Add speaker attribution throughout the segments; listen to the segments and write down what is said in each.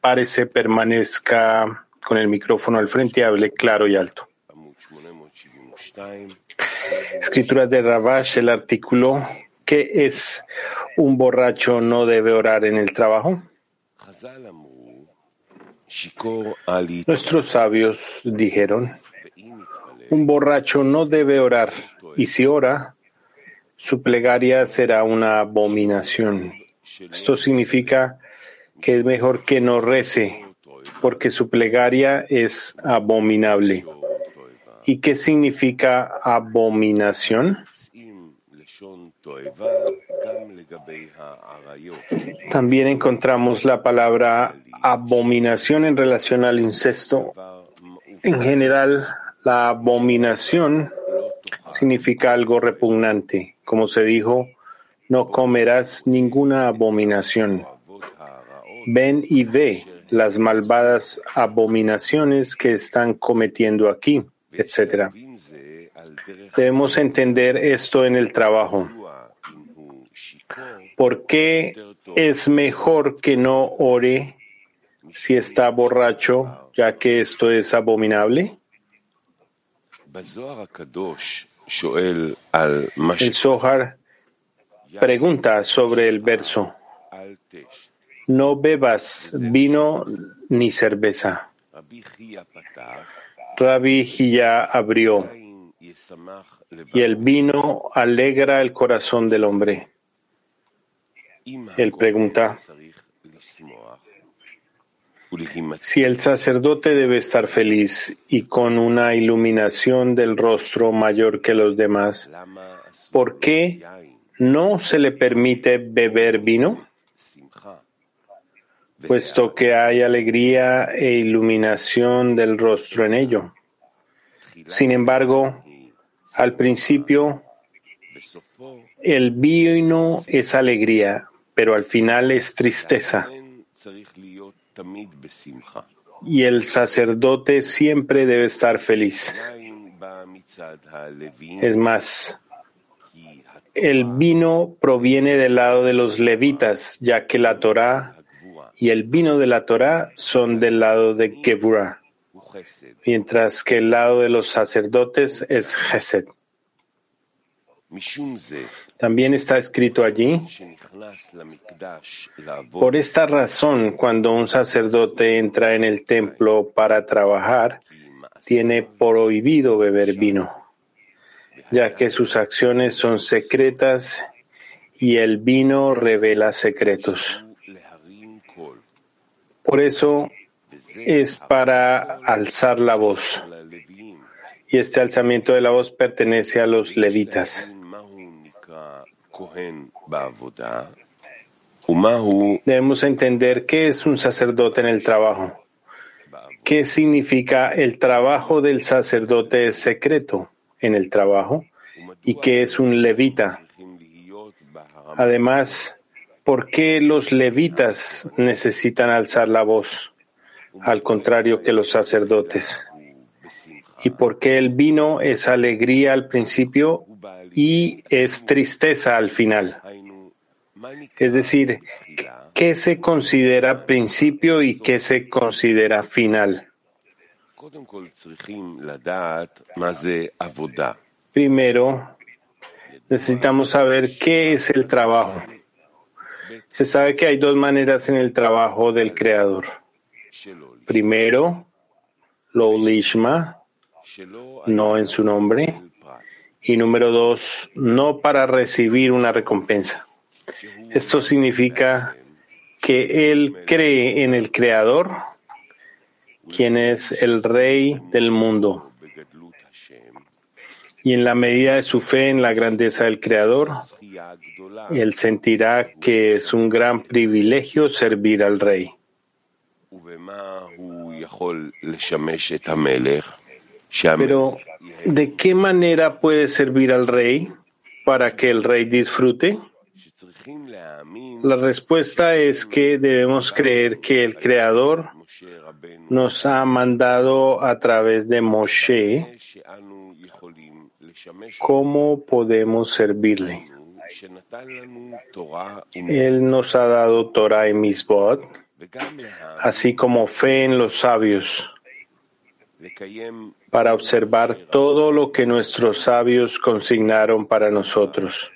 Speaker 1: párese, permanezca con el micrófono al frente y hable claro y alto. Escrituras de Ravash, el artículo ¿Qué es un borracho no debe orar en el trabajo? Nuestros sabios dijeron, un borracho no debe orar y si ora, su plegaria será una abominación. Esto significa que es mejor que no rece, porque su plegaria es abominable. ¿Y qué significa abominación? También encontramos la palabra abominación en relación al incesto. En general, la abominación significa algo repugnante. Como se dijo, no comerás ninguna abominación. Ven y ve las malvadas abominaciones que están cometiendo aquí, etc. Debemos entender esto en el trabajo. ¿Por qué es mejor que no ore si está borracho, ya que esto es abominable? El Zohar pregunta sobre el verso. No bebas vino ni cerveza. Rabbi Hiyah abrió y el vino alegra el corazón del hombre. Él pregunta, si el sacerdote debe estar feliz y con una iluminación del rostro mayor que los demás, ¿por qué no se le permite beber vino? Puesto que hay alegría e iluminación del rostro en ello. Sin embargo, al principio, el vino es alegría, pero al final es tristeza. Y el sacerdote siempre debe estar feliz. Es más, el vino proviene del lado de los levitas, ya que la Torá y el vino de la Torá son del lado de Gevurah mientras que el lado de los sacerdotes es Gesed. También está escrito allí, por esta razón, cuando un sacerdote entra en el templo para trabajar, tiene prohibido beber vino, ya que sus acciones son secretas y el vino revela secretos. Por eso es para alzar la voz. Y este alzamiento de la voz pertenece a los levitas. Debemos entender qué es un sacerdote en el trabajo. ¿Qué significa el trabajo del sacerdote secreto en el trabajo? ¿Y qué es un levita? Además, ¿por qué los levitas necesitan alzar la voz? al contrario que los sacerdotes. ¿Y por qué el vino es alegría al principio y es tristeza al final? Es decir, ¿qué se considera principio y qué se considera final? Primero, necesitamos saber qué es el trabajo. Se sabe que hay dos maneras en el trabajo del Creador. Primero, lo lishma, no en su nombre. Y número dos, no para recibir una recompensa. Esto significa que él cree en el Creador, quien es el Rey del mundo. Y en la medida de su fe en la grandeza del Creador, él sentirá que es un gran privilegio servir al Rey. Pero, ¿de qué manera puede servir al rey para que el rey disfrute? La respuesta es que debemos creer que el Creador nos ha mandado a través de Moshe cómo podemos servirle. Él nos ha dado Torah y Misbot así como fe en los sabios, para observar todo lo que nuestros sabios consignaron para nosotros,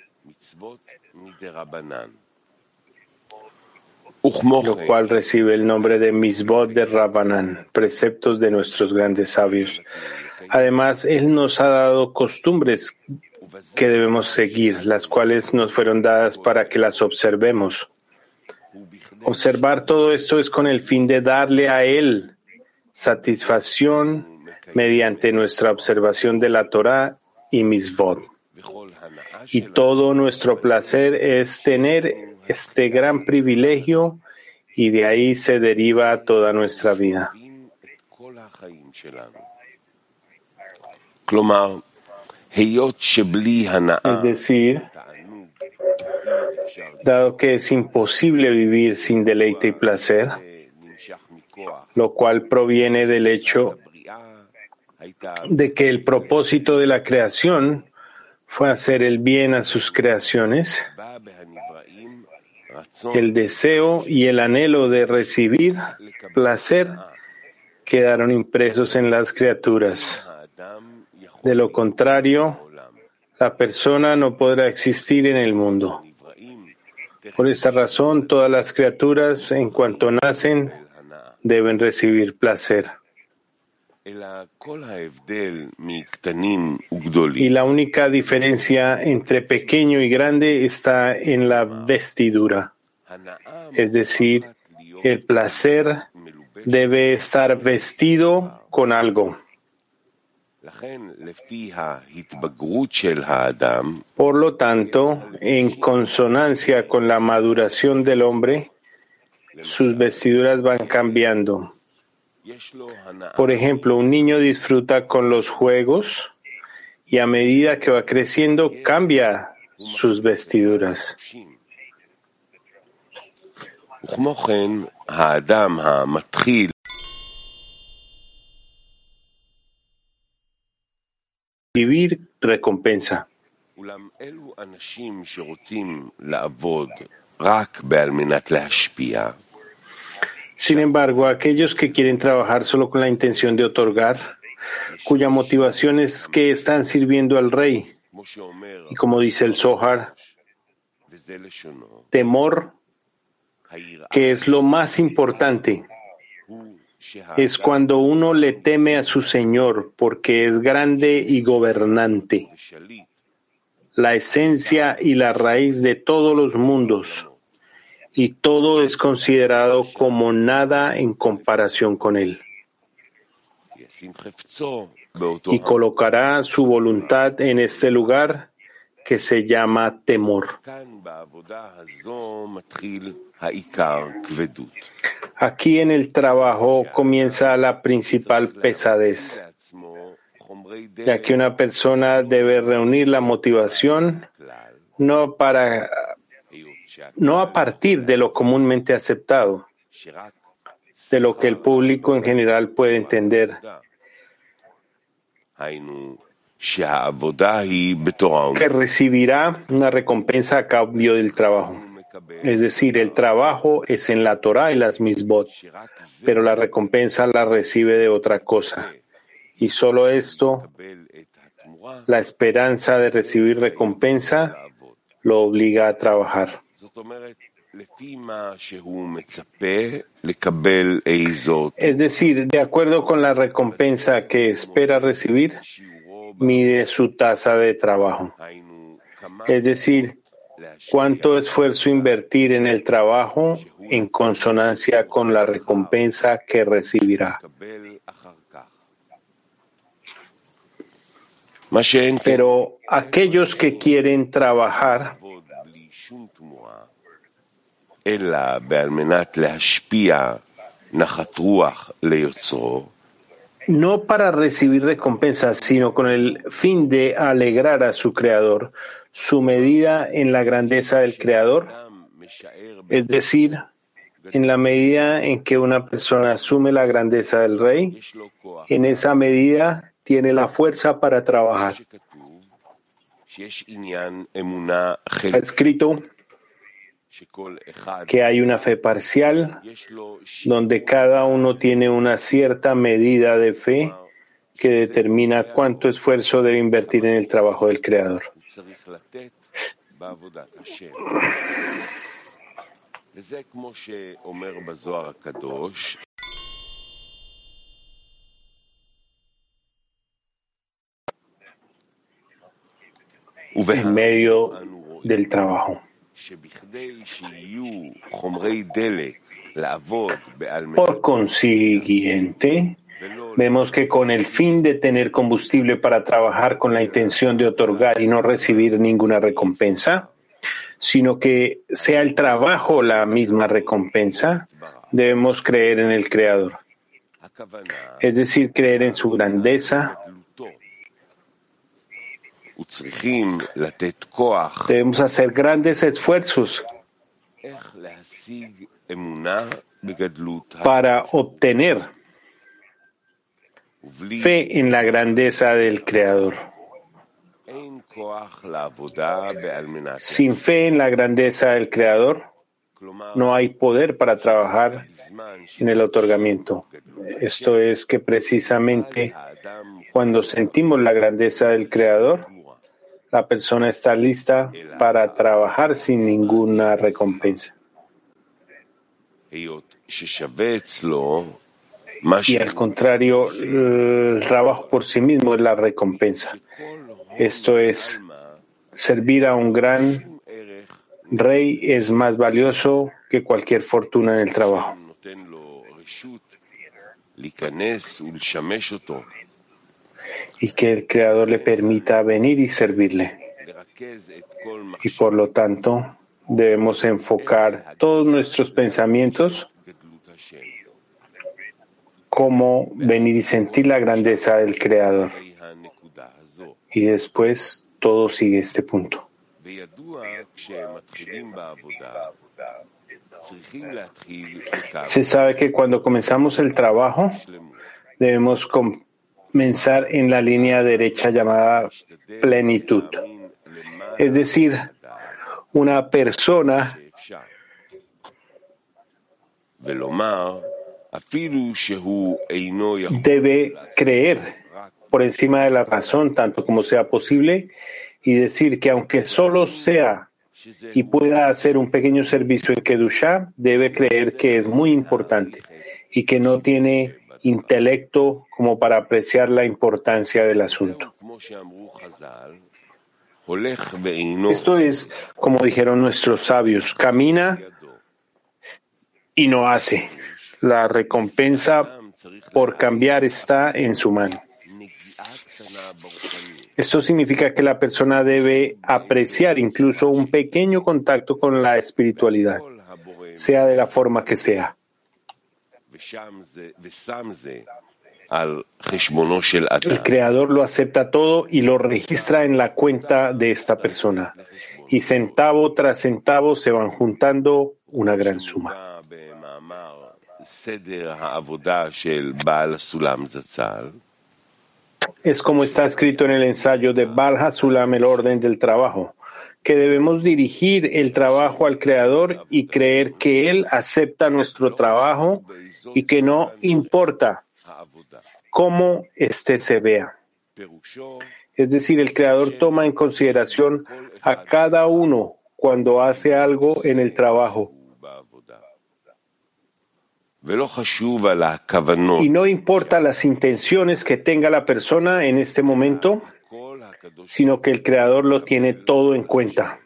Speaker 1: lo cual recibe el nombre de Misbot de Rabbanan, preceptos de nuestros grandes sabios. Además, Él nos ha dado costumbres que debemos seguir, las cuales nos fueron dadas para que las observemos. Observar todo esto es con el fin de darle a Él satisfacción mediante nuestra observación de la Torah y Misvot. Y todo nuestro placer es tener este gran privilegio y de ahí se deriva toda nuestra vida. Es decir, dado que es imposible vivir sin deleite y placer, lo cual proviene del hecho de que el propósito de la creación fue hacer el bien a sus creaciones, el deseo y el anhelo de recibir placer quedaron impresos en las criaturas. De lo contrario, la persona no podrá existir en el mundo. Por esta razón, todas las criaturas, en cuanto nacen, deben recibir placer. Y la única diferencia entre pequeño y grande está en la vestidura. Es decir, el placer debe estar vestido con algo. Por lo tanto, en consonancia con la maduración del hombre, sus vestiduras van cambiando. Por ejemplo, un niño disfruta con los juegos y a medida que va creciendo cambia sus vestiduras. Vivir recompensa. Sin embargo, aquellos que quieren trabajar solo con la intención de otorgar, cuya motivación es que están sirviendo al rey, y como dice el Zohar, temor, que es lo más importante, es cuando uno le teme a su Señor porque es grande y gobernante, la esencia y la raíz de todos los mundos, y todo es considerado como nada en comparación con Él. Y colocará su voluntad en este lugar que se llama temor. Aquí en el trabajo comienza la principal pesadez, ya que una persona debe reunir la motivación no para no a partir de lo comúnmente aceptado, de lo que el público en general puede entender, que recibirá una recompensa a cambio del trabajo. Es decir, el trabajo es en la Torah y las misbot, pero la recompensa la recibe de otra cosa. Y solo esto, la esperanza de recibir recompensa, lo obliga a trabajar. Es decir, de acuerdo con la recompensa que espera recibir, mide su tasa de trabajo. Es decir, cuánto esfuerzo invertir en el trabajo en consonancia con la recompensa que recibirá. Pero aquellos que quieren trabajar no para recibir recompensas, sino con el fin de alegrar a su creador, su medida en la grandeza del creador, es decir, en la medida en que una persona asume la grandeza del rey, en esa medida tiene la fuerza para trabajar. Está escrito que hay una fe parcial donde cada uno tiene una cierta medida de fe que determina cuánto esfuerzo debe invertir en el trabajo del Creador. צריך לתת בעבודת השם. וזה כמו שאומר בזוהר הקדוש, en medio del trabajo. Por consiguiente, vemos que con el fin de tener combustible para trabajar con la intención de otorgar y no recibir ninguna recompensa, sino que sea el trabajo la misma recompensa, debemos creer en el Creador. Es decir, creer en su grandeza, Debemos hacer grandes esfuerzos para obtener fe en la grandeza del Creador. Sin fe en la grandeza del Creador, no hay poder para trabajar en el otorgamiento. Esto es que precisamente cuando sentimos la grandeza del Creador, la persona está lista para trabajar sin ninguna recompensa. Y al contrario, el trabajo por sí mismo es la recompensa. Esto es, servir a un gran rey es más valioso que cualquier fortuna en el trabajo y que el Creador le permita venir y servirle. Y por lo tanto, debemos enfocar todos nuestros pensamientos como venir y sentir la grandeza del Creador. Y después todo sigue este punto. Se sabe que cuando comenzamos el trabajo debemos comenzar en la línea derecha llamada plenitud. Es decir, una persona debe creer por encima de la razón tanto como sea posible y decir que aunque solo sea y pueda hacer un pequeño servicio en Kedusha, debe creer que es muy importante y que no tiene intelecto como para apreciar la importancia del asunto. Esto es, como dijeron nuestros sabios, camina y no hace. La recompensa por cambiar está en su mano. Esto significa que la persona debe apreciar incluso un pequeño contacto con la espiritualidad, sea de la forma que sea. El creador lo acepta todo y lo registra en la cuenta de esta persona. Y centavo tras centavo se van juntando una gran suma. Es como está escrito en el ensayo de Bal Hasulam, el orden del trabajo que debemos dirigir el trabajo al Creador y creer que Él acepta nuestro trabajo y que no importa cómo éste se vea. Es decir, el Creador toma en consideración a cada uno cuando hace algo en el trabajo. Y no importa las intenciones que tenga la persona en este momento, sino que el Creador lo tiene todo en cuenta.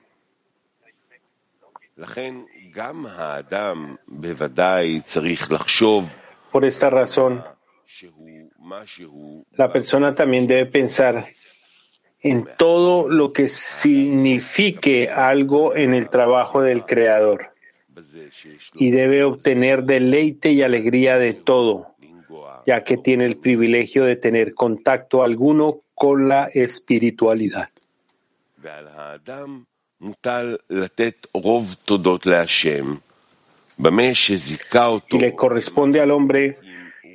Speaker 1: Por esta razón, la persona también debe pensar en todo lo que signifique algo en el trabajo del Creador y debe obtener deleite y alegría de todo, ya que tiene el privilegio de tener contacto alguno con la espiritualidad. Y le corresponde al hombre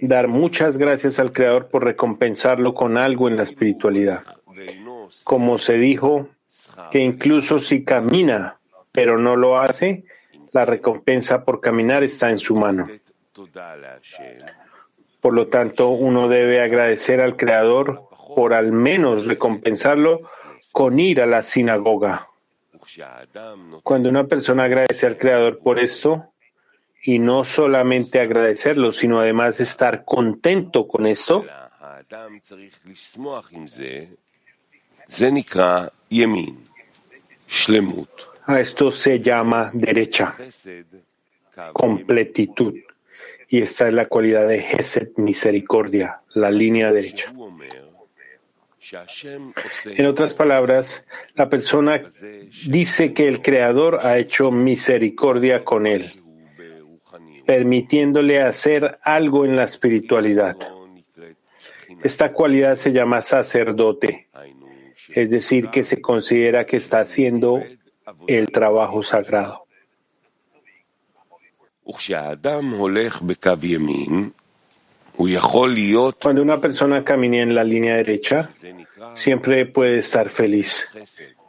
Speaker 1: dar muchas gracias al Creador por recompensarlo con algo en la espiritualidad. Como se dijo, que incluso si camina pero no lo hace, la recompensa por caminar está en su mano. Por lo tanto, uno debe agradecer al Creador por al menos recompensarlo con ir a la sinagoga. Cuando una persona agradece al Creador por esto, y no solamente agradecerlo, sino además estar contento con esto, esto se llama derecha, completitud. Y esta es la cualidad de Gesed, misericordia, la línea derecha. En otras palabras, la persona dice que el Creador ha hecho misericordia con él, permitiéndole hacer algo en la espiritualidad. Esta cualidad se llama sacerdote, es decir, que se considera que está haciendo el trabajo sagrado. Cuando una persona camina en la línea derecha, siempre puede estar feliz,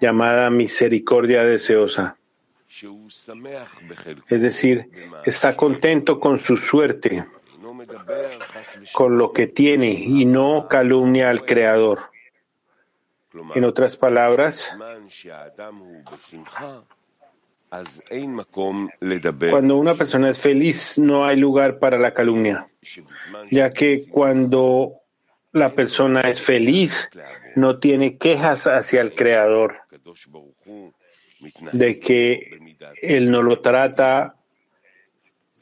Speaker 1: llamada misericordia deseosa. Es decir, está contento con su suerte, con lo que tiene y no calumnia al Creador. En otras palabras, cuando una persona es feliz, no hay lugar para la calumnia, ya que cuando la persona es feliz, no tiene quejas hacia el Creador de que Él no lo trata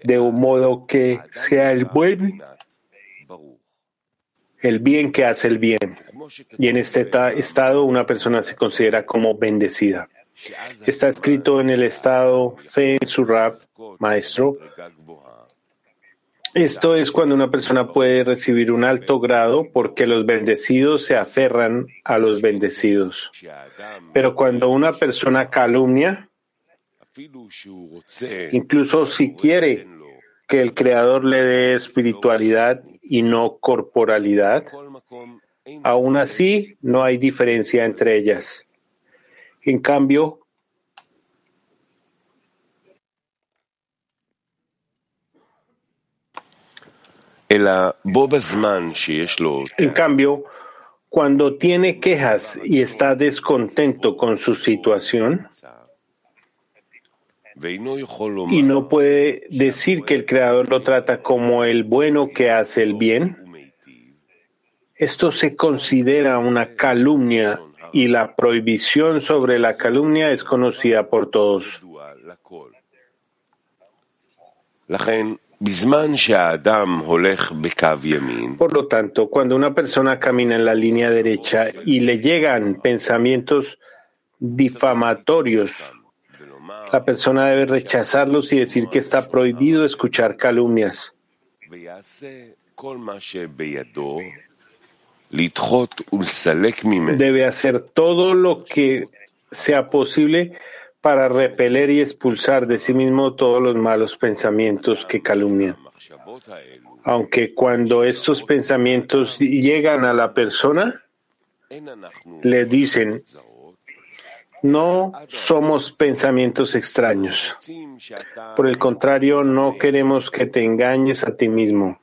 Speaker 1: de un modo que sea el buen, el bien que hace el bien. Y en este estado una persona se considera como bendecida. Está escrito en el estado Fe en su rap, maestro. Esto es cuando una persona puede recibir un alto grado porque los bendecidos se aferran a los bendecidos. Pero cuando una persona calumnia, incluso si quiere que el Creador le dé espiritualidad y no corporalidad, aún así no hay diferencia entre ellas. En cambio, en cambio, cuando tiene quejas y está descontento con su situación y no puede decir que el Creador lo trata como el bueno que hace el bien, esto se considera una calumnia y la prohibición sobre la calumnia es conocida por todos. Por lo tanto, cuando una persona camina en la línea derecha y le llegan pensamientos difamatorios, la persona debe rechazarlos y decir que está prohibido escuchar calumnias debe hacer todo lo que sea posible para repeler y expulsar de sí mismo todos los malos pensamientos que calumnian. Aunque cuando estos pensamientos llegan a la persona, le dicen, no somos pensamientos extraños. Por el contrario, no queremos que te engañes a ti mismo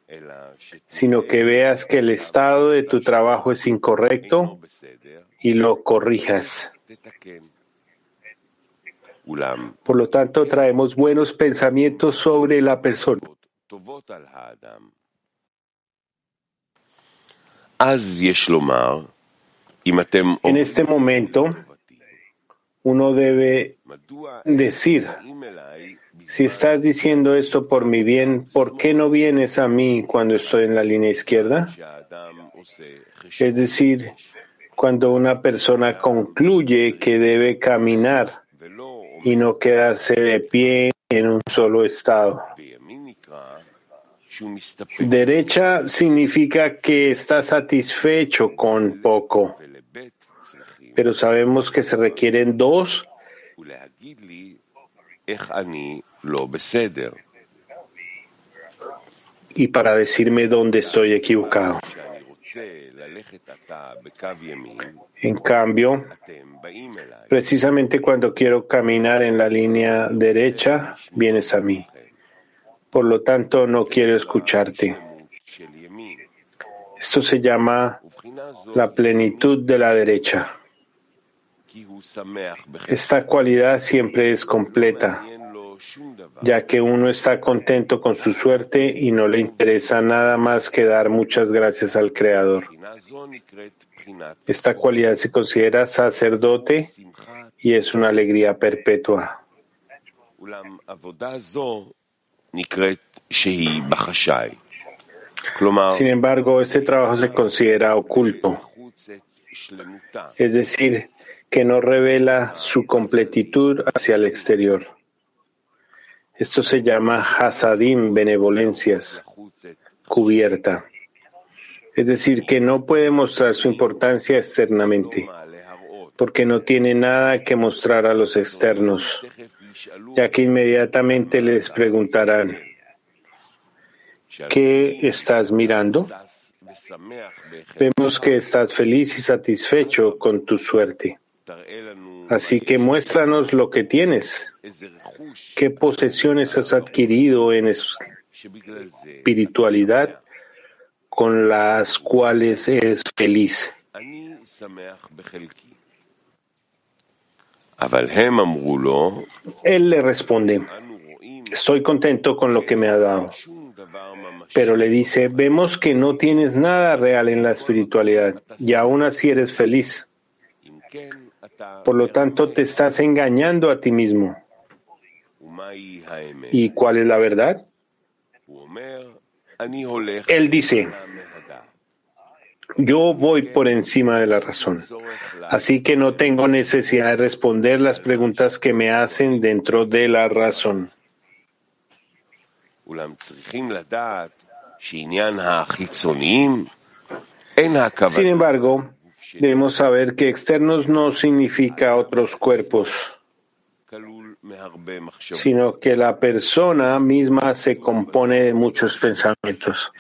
Speaker 1: sino que veas que el estado de tu trabajo es incorrecto y lo corrijas. Por lo tanto, traemos buenos pensamientos sobre la persona. En este momento, uno debe decir, si estás diciendo esto por mi bien, ¿por qué no vienes a mí cuando estoy en la línea izquierda? Es decir, cuando una persona concluye que debe caminar y no quedarse de pie en un solo estado. Derecha significa que está satisfecho con poco, pero sabemos que se requieren dos y para decirme dónde estoy equivocado. En cambio, precisamente cuando quiero caminar en la línea derecha, vienes a mí. Por lo tanto, no quiero escucharte. Esto se llama la plenitud de la derecha. Esta cualidad siempre es completa, ya que uno está contento con su suerte y no le interesa nada más que dar muchas gracias al Creador. Esta cualidad se considera sacerdote y es una alegría perpetua. Sin embargo, este trabajo se considera oculto, es decir, que no revela su completitud hacia el exterior. Esto se llama hasadim, benevolencias, cubierta. Es decir, que no puede mostrar su importancia externamente, porque no tiene nada que mostrar a los externos, ya que inmediatamente les preguntarán, ¿qué estás mirando? Vemos que estás feliz y satisfecho con tu suerte. Así que muéstranos lo que tienes. ¿Qué posesiones has adquirido en espiritualidad con las cuales eres feliz? Él le responde, estoy contento con lo que me ha dado. Pero le dice, vemos que no tienes nada real en la espiritualidad y aún así eres feliz. Por lo tanto, te estás engañando a ti mismo. ¿Y cuál es la verdad? Él dice, yo voy por encima de la razón, así que no tengo necesidad de responder las preguntas que me hacen dentro de la razón. Sin embargo, debemos saber que externos no significa otros cuerpos, sino que la persona misma se compone de muchos pensamientos.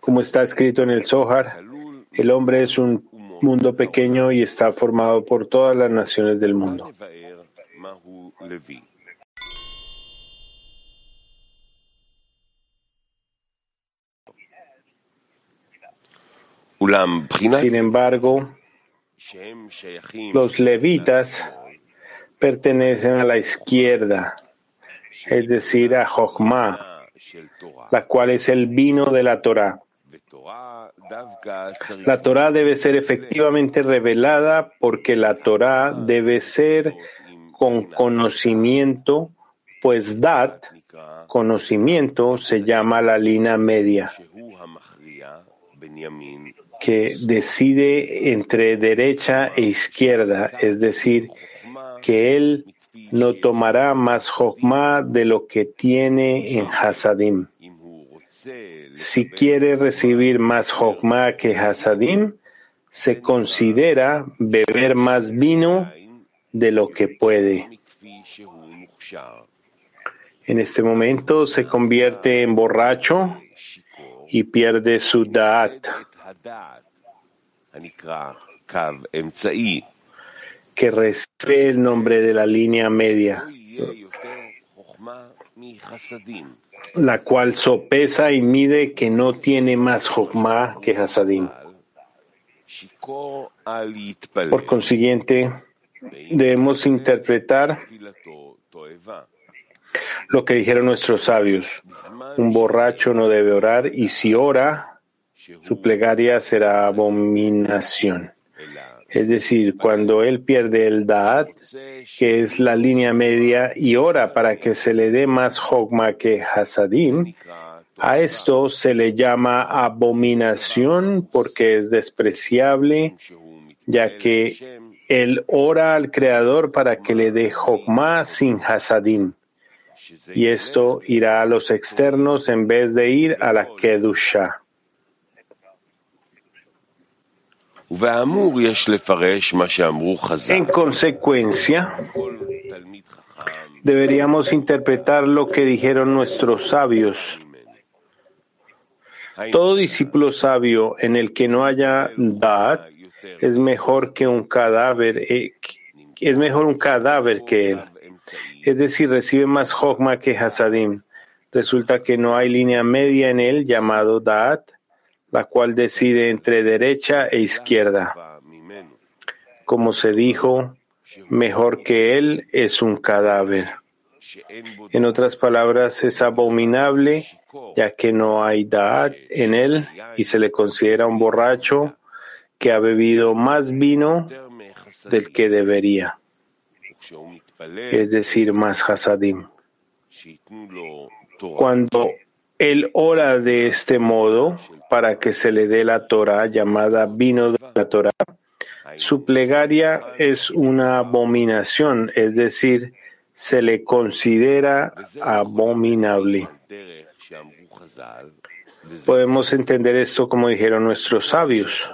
Speaker 1: Como está escrito en el Zohar, el hombre es un mundo pequeño y está formado por todas las naciones del mundo. Sin embargo, los levitas pertenecen a la izquierda, es decir, a Jochma, la cual es el vino de la Torah. La Torah debe ser efectivamente revelada porque la Torah debe ser con conocimiento, pues dat, conocimiento, se llama la línea media que decide entre derecha e izquierda, es decir, que él no tomará más Jokma de lo que tiene en Hasadim. Si quiere recibir más Jokma que Hasadim, se considera beber más vino de lo que puede. En este momento se convierte en borracho y pierde su Da'at que recibe el nombre de la línea media, la cual sopesa y mide que no tiene más Jokma que Hasadim. Por consiguiente, debemos interpretar lo que dijeron nuestros sabios. Un borracho no debe orar y si ora, su plegaria será abominación. Es decir, cuando él pierde el Da'at, que es la línea media, y ora para que se le dé más Hogma que Hasadim, a esto se le llama abominación porque es despreciable, ya que él ora al Creador para que le dé Hogma sin Hasadim. Y esto irá a los externos en vez de ir a la Kedusha. En consecuencia, deberíamos interpretar lo que dijeron nuestros sabios. Todo discípulo sabio en el que no haya Da'at es mejor que un cadáver, eh, es mejor un cadáver que él. Es decir, recibe más Hokma que Hasadim. Resulta que no hay línea media en él llamado Da'at, la cual decide entre derecha e izquierda. Como se dijo, mejor que él es un cadáver. En otras palabras, es abominable ya que no hay da'at en él y se le considera un borracho que ha bebido más vino del que debería, es decir, más hasadim. Cuando él ora de este modo para que se le dé la Torah llamada vino de la Torah, su plegaria es una abominación, es decir, se le considera abominable. Podemos entender esto como dijeron nuestros sabios.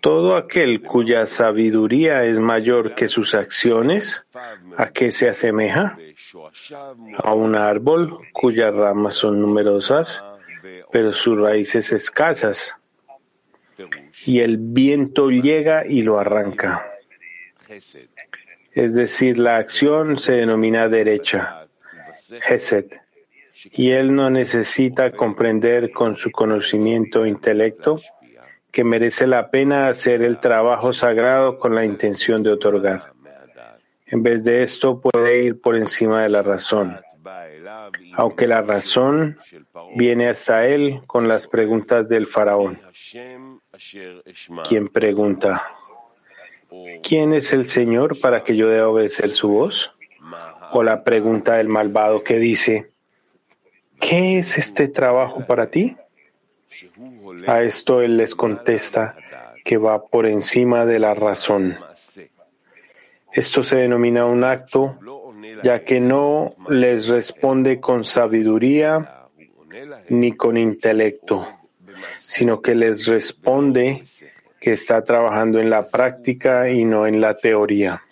Speaker 1: Todo aquel cuya sabiduría es mayor que sus acciones, ¿a qué se asemeja? A un árbol cuyas ramas son numerosas, pero sus raíces escasas, y el viento llega y lo arranca. Es decir, la acción se denomina derecha, Hesed, y él no necesita comprender con su conocimiento e intelecto que merece la pena hacer el trabajo sagrado con la intención de otorgar. En vez de esto, puede ir por encima de la razón, aunque la razón viene hasta él con las preguntas del faraón. Quien pregunta, ¿quién es el Señor para que yo deba obedecer su voz? O la pregunta del malvado que dice, ¿qué es este trabajo para ti? A esto él les contesta que va por encima de la razón. Esto se denomina un acto, ya que no les responde con sabiduría ni con intelecto, sino que les responde que está trabajando en la práctica y no en la teoría.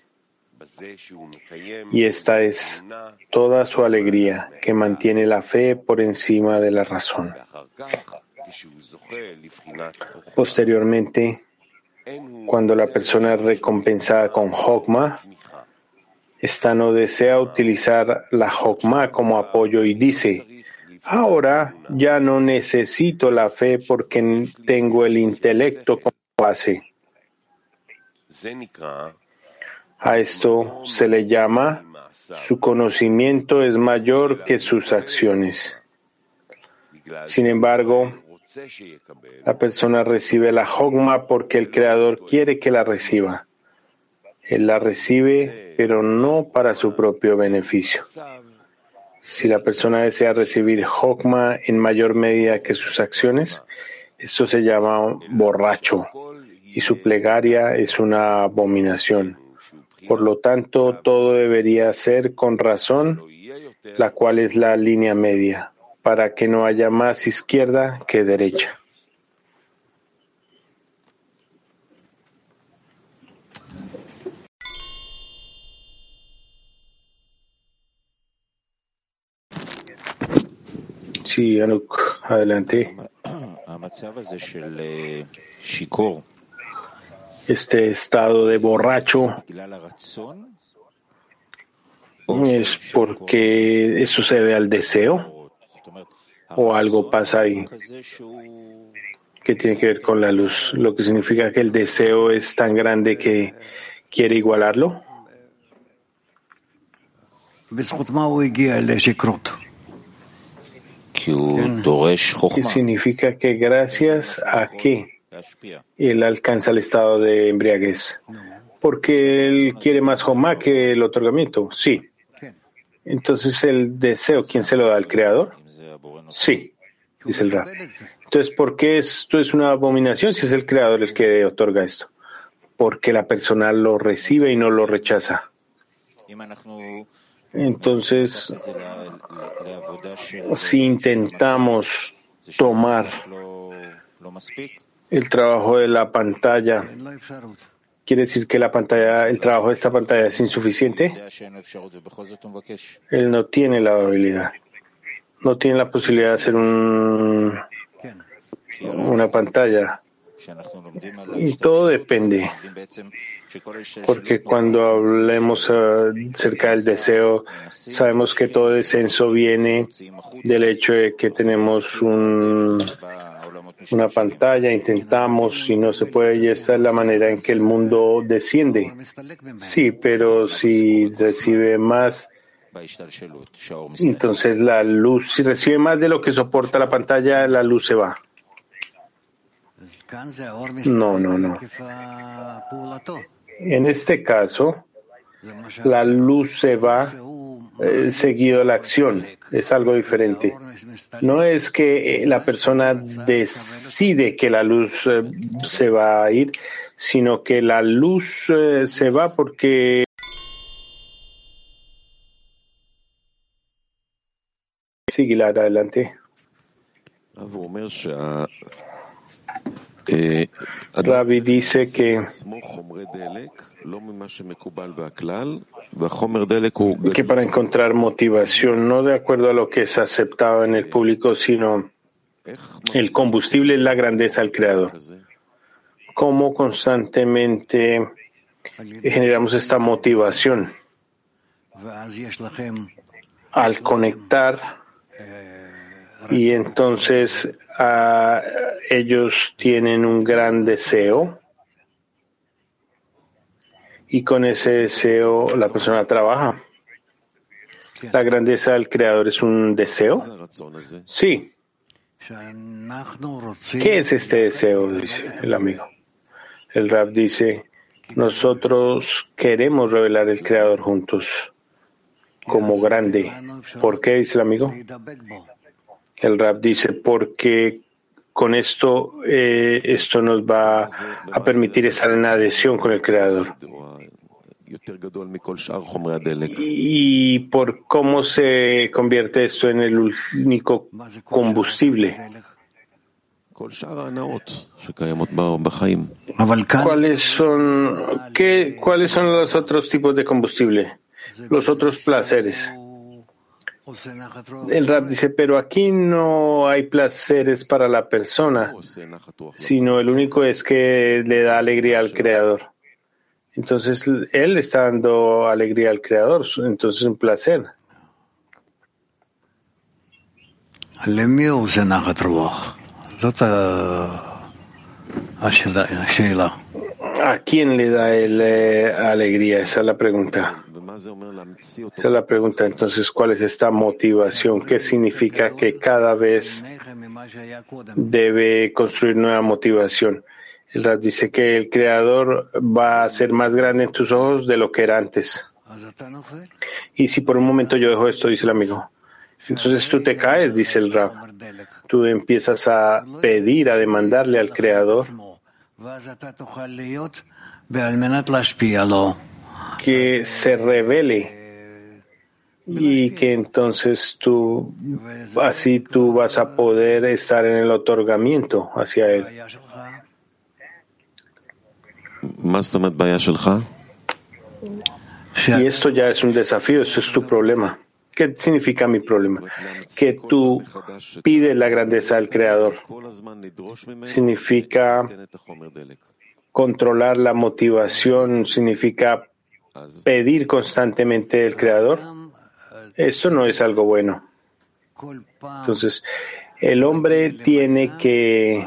Speaker 1: Y esta es toda su alegría, que mantiene la fe por encima de la razón. Posteriormente, cuando la persona es recompensada con Hokma, esta no desea utilizar la Hokma como apoyo y dice, ahora ya no necesito la fe porque tengo el intelecto como base. A esto se le llama su conocimiento es mayor que sus acciones. Sin embargo, la persona recibe la hogma porque el Creador quiere que la reciba. Él la recibe, pero no para su propio beneficio. Si la persona desea recibir hogma en mayor medida que sus acciones, esto se llama borracho y su plegaria es una abominación. Por lo tanto, todo debería ser con razón, la cual es la línea media, para que no haya más izquierda que derecha. Sí, Anuk, adelante. este estado de borracho es porque eso se debe al deseo o algo pasa ahí que tiene que ver con la luz, lo que significa que el deseo es tan grande que quiere igualarlo. ¿Qué significa que gracias a qué él alcanza el estado de embriaguez. Porque él quiere más Jomá que el otorgamiento. Sí. Entonces el deseo, ¿quién se lo da? ¿El creador? Sí, dice el Rab. Entonces, ¿por qué esto es una abominación si es el creador el que otorga esto? Porque la persona lo recibe y no lo rechaza. Entonces, si intentamos tomar el trabajo de la pantalla. ¿Quiere decir que la pantalla, el trabajo de esta pantalla es insuficiente? Él no tiene la habilidad. No tiene la posibilidad de hacer un, una pantalla. Y todo depende, porque cuando hablemos acerca del deseo, sabemos que todo descenso viene del hecho de que tenemos un, una pantalla, intentamos y no se puede, y esta es la manera en que el mundo desciende. Sí, pero si recibe más, entonces la luz, si recibe más de lo que soporta la pantalla, la luz se va. No, no, no. En este caso, la luz se va eh, seguido a la acción. Es algo diferente. No es que eh, la persona decide que la luz eh, se va a ir, sino que la luz se va porque Sigue adelante. Rabbi dice que, que para encontrar motivación, no de acuerdo a lo que es aceptado en el público, sino el combustible es la grandeza del Creador. ¿Cómo constantemente generamos esta motivación? Al conectar y entonces ellos tienen un gran deseo y con ese deseo la persona trabaja. La grandeza del creador es un deseo. Sí. ¿Qué es este deseo? Dice el amigo. El rap dice, nosotros queremos revelar el creador juntos como grande. ¿Por qué? Dice el amigo. El rap dice, porque con esto, eh, esto nos va a permitir estar en adhesión con el Creador. Y por cómo se convierte esto en el único combustible. ¿Cuáles son, qué, ¿Cuáles son los otros tipos de combustible? Los otros placeres. El rap dice, pero aquí no hay placeres para la persona, sino el único es que le da alegría al Creador. Entonces, él está dando alegría al Creador, entonces es un placer. ¿A quién le da él eh, alegría? Esa es la pregunta. Esa es la pregunta. Entonces, ¿cuál es esta motivación? ¿Qué significa que cada vez debe construir nueva motivación? El Rab dice que el Creador va a ser más grande en tus ojos de lo que era antes. Y si por un momento yo dejo esto, dice el amigo, entonces tú te caes, dice el Rab. Tú empiezas a pedir, a demandarle al Creador que se revele y que entonces tú, así tú vas a poder estar en el otorgamiento hacia él. Y esto ya es un desafío, esto es tu problema. ¿Qué significa mi problema? Que tú pides la grandeza del Creador. Significa controlar la motivación, significa pedir constantemente del Creador, eso no es algo bueno. Entonces, el hombre tiene que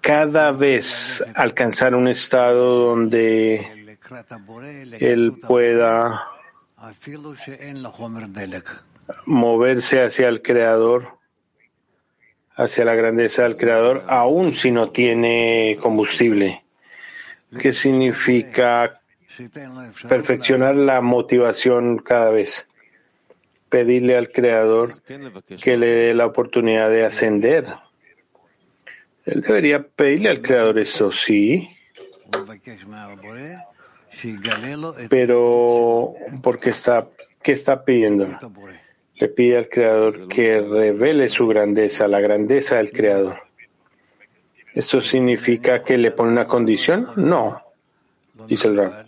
Speaker 1: cada vez alcanzar un estado donde él pueda moverse hacia el Creador, hacia la grandeza del Creador, aun si no tiene combustible. ¿Qué significa perfeccionar la motivación cada vez. Pedirle al Creador que le dé la oportunidad de ascender. Él debería pedirle al Creador esto, sí. Pero, porque está, ¿qué está pidiendo? Le pide al Creador que revele su grandeza, la grandeza del Creador. ¿Esto significa que le pone una condición? No, dice el Rab.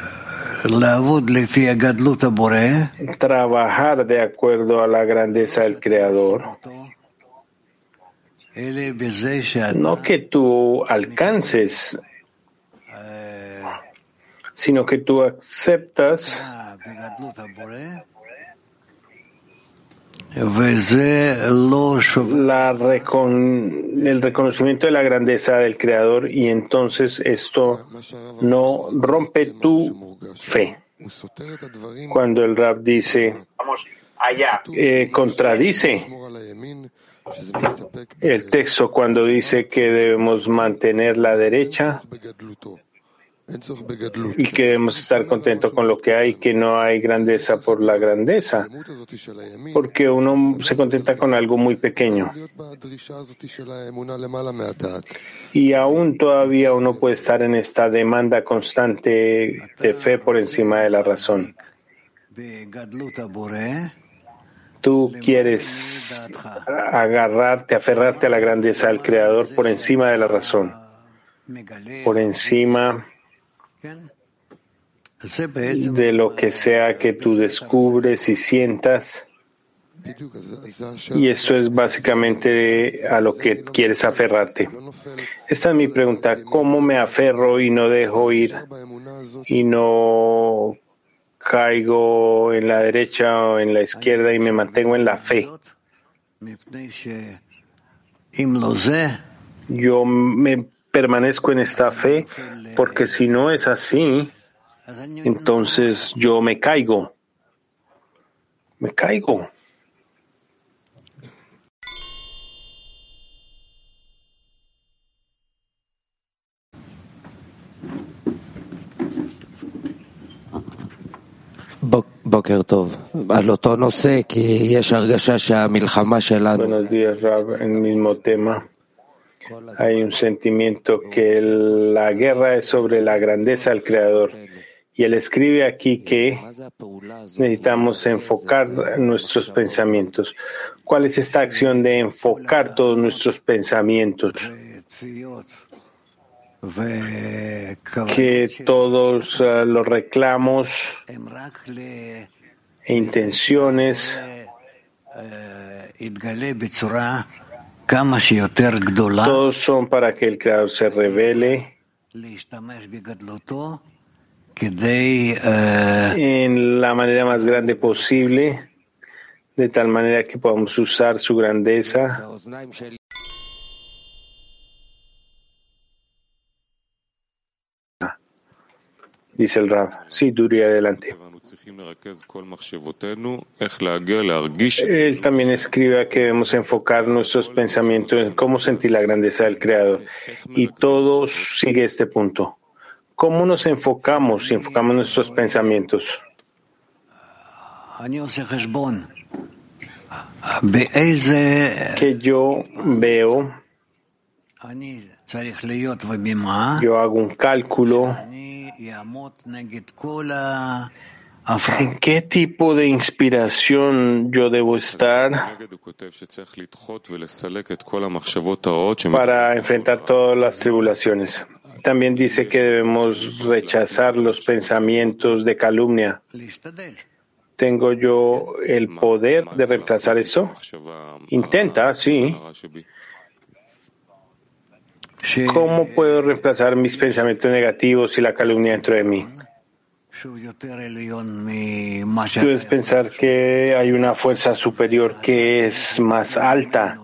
Speaker 1: Trabajar de acuerdo a la grandeza del Creador. No que tú alcances, sino que tú aceptas la el reconocimiento de la grandeza del Creador y entonces esto no rompe tu fe. Cuando el rap dice, eh, contradice el texto cuando dice que debemos mantener la derecha y que debemos estar contentos con lo que hay, que no hay grandeza por la grandeza, porque uno se contenta con algo muy pequeño. Y aún todavía uno puede estar en esta demanda constante de fe por encima de la razón. Tú quieres agarrarte, aferrarte a la grandeza del Creador por encima de la razón, por encima lo que sea que tú descubres y sientas. Y esto es básicamente a lo que quieres aferrarte. Esta es mi pregunta. ¿Cómo me aferro y no dejo ir y no caigo en la derecha o en la izquierda y me mantengo en la fe? Yo me permanezco en esta fe porque si no es así, entonces yo me caigo. Me caigo.
Speaker 2: Buenos
Speaker 1: días, Rab. En el mismo tema, hay un sentimiento que la guerra es sobre la grandeza del Creador. Y él escribe aquí que necesitamos enfocar nuestros pensamientos. ¿Cuál es esta acción de enfocar todos nuestros pensamientos? Que todos uh, los reclamos e intenciones todos son para que el Creador se revele en la manera más grande posible, de tal manera que podamos usar su grandeza dice el Rab. Sí, Duri, adelante. Él también escribe que debemos enfocar nuestros pensamientos en cómo sentir la grandeza del Creador. Y todo sigue este punto. ¿Cómo nos enfocamos y enfocamos nuestros pensamientos? Que yo veo, yo hago un cálculo ¿En qué tipo de inspiración yo debo estar para enfrentar todas las tribulaciones? También dice que debemos rechazar los pensamientos de calumnia. ¿Tengo yo el poder de reemplazar eso? Intenta, sí. ¿Cómo puedo reemplazar mis pensamientos negativos y la calumnia dentro de mí? Puedes pensar que hay una fuerza superior que es más alta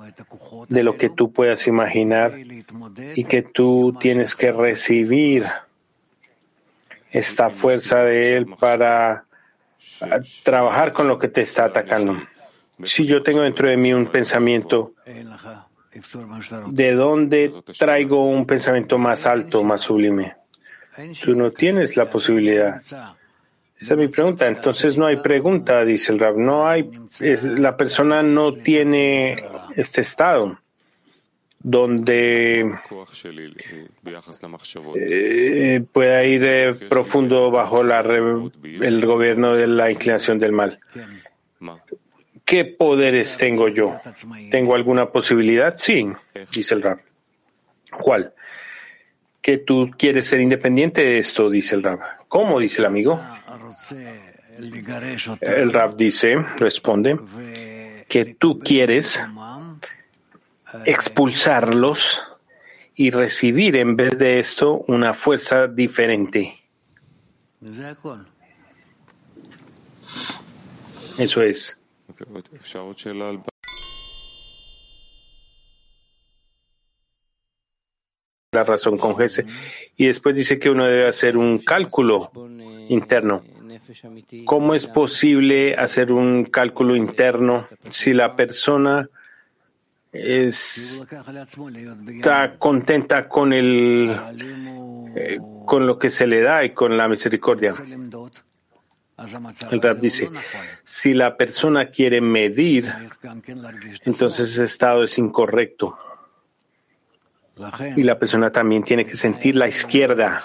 Speaker 1: de lo que tú puedas imaginar y que tú tienes que recibir esta fuerza de él para trabajar con lo que te está atacando. Si yo tengo dentro de mí un pensamiento ¿De dónde traigo un pensamiento más alto, más sublime? Tú no tienes la posibilidad. Esa es mi pregunta. Entonces no hay pregunta, dice el Rab. No hay, la persona no tiene este estado. donde eh, pueda ir eh, profundo bajo la, el gobierno de la inclinación del mal. ¿Qué poderes tengo yo? ¿Tengo alguna posibilidad? Sí, dice el Rab. ¿Cuál? Que tú quieres ser independiente de esto, dice el Rab. ¿Cómo? dice el amigo. El Rab dice, responde, que tú quieres expulsarlos y recibir en vez de esto una fuerza diferente. Eso es. La razón con Gese. Y después dice que uno debe hacer un cálculo interno. ¿Cómo es posible hacer un cálculo interno si la persona está contenta con el eh, con lo que se le da y con la misericordia. El Rab dice, si la persona quiere medir, entonces ese estado es incorrecto. Y la persona también tiene que sentir la izquierda.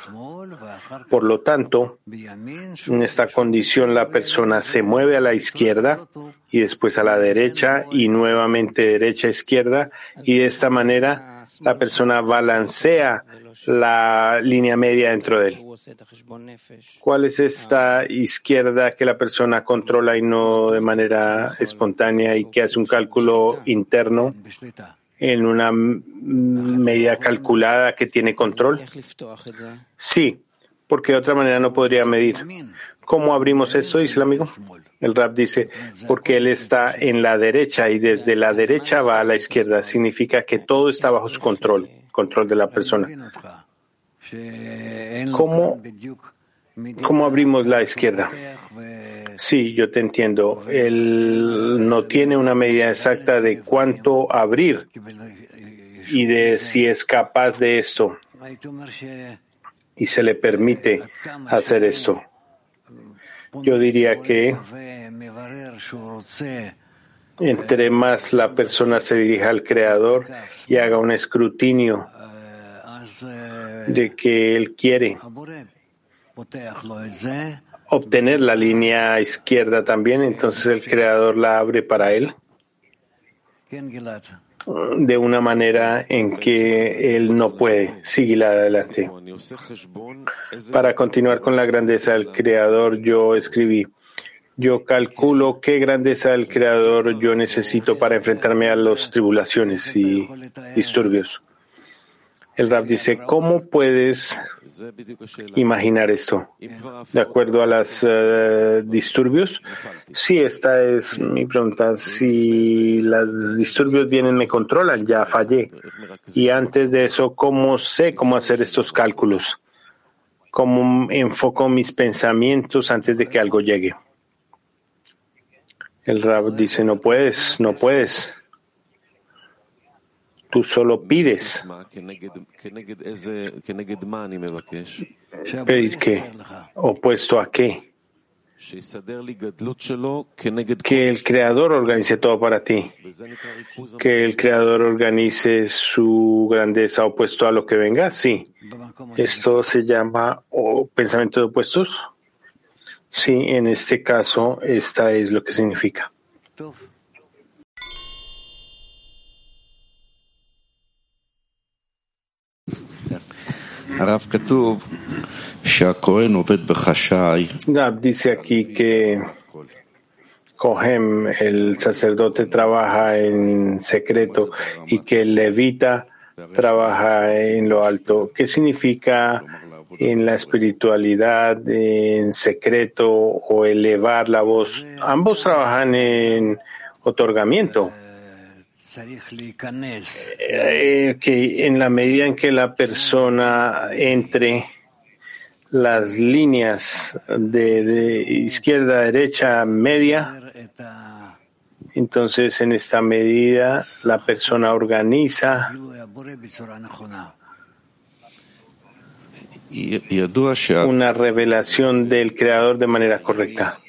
Speaker 1: Por lo tanto, en esta condición la persona se mueve a la izquierda y después a la derecha y nuevamente derecha izquierda. Y de esta manera la persona balancea la línea media dentro de él. ¿Cuál es esta izquierda que la persona controla y no de manera espontánea y que hace un cálculo interno? en una medida calculada que tiene control? Sí, porque de otra manera no podría medir. ¿Cómo abrimos eso? Dice el amigo. El rap dice, porque él está en la derecha y desde la derecha va a la izquierda. Significa que todo está bajo su control, control de la persona. ¿Cómo, cómo abrimos la izquierda? Sí, yo te entiendo. Él no tiene una medida exacta de cuánto abrir y de si es capaz de esto y se le permite hacer esto. Yo diría que entre más la persona se dirija al Creador y haga un escrutinio de que él quiere obtener la línea izquierda también, entonces el Creador la abre para él de una manera en que él no puede seguir adelante. Para continuar con la grandeza del Creador, yo escribí, yo calculo qué grandeza del Creador yo necesito para enfrentarme a las tribulaciones y disturbios. El Rab dice, ¿cómo puedes imaginar esto? ¿De acuerdo a los eh, disturbios? Sí, esta es mi pregunta. Si los disturbios vienen, me controlan, ya fallé. Y antes de eso, ¿cómo sé cómo hacer estos cálculos? ¿Cómo enfoco mis pensamientos antes de que algo llegue? El Rab dice, no puedes, no puedes. Tú solo pides. ¿Pedir qué? ¿Opuesto a qué? Que el Creador organice todo para ti. Que el Creador organice su grandeza opuesto a lo que venga. Sí. Esto se llama pensamiento de opuestos. Sí, en este caso, esta es lo que significa. Rab dice aquí que Kohem, el sacerdote, trabaja en secreto y que el levita trabaja en lo alto. ¿Qué significa en la espiritualidad, en secreto o elevar la voz? Ambos trabajan en otorgamiento. Eh, que en la medida en que la persona entre las líneas de, izquierda, derecha, media, entonces en esta medida la persona organiza. Una revelación del creador de manera correcta.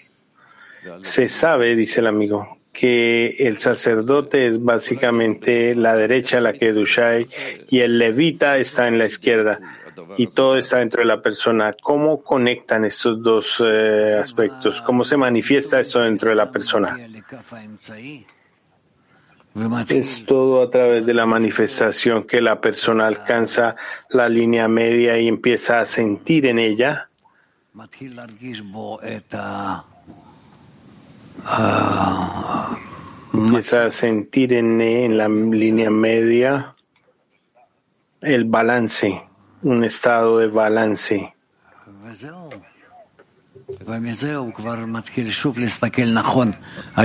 Speaker 1: Se sabe, dice el amigo, que el sacerdote es básicamente la derecha, la que Dushai, y el levita está en la izquierda, y todo está dentro de la persona. ¿Cómo conectan estos dos eh, aspectos? ¿Cómo se manifiesta esto dentro de la persona? Es todo a través de la manifestación que la persona alcanza la línea media y empieza a sentir en ella empieza a sentir en, en la línea media el balance, un estado de balance.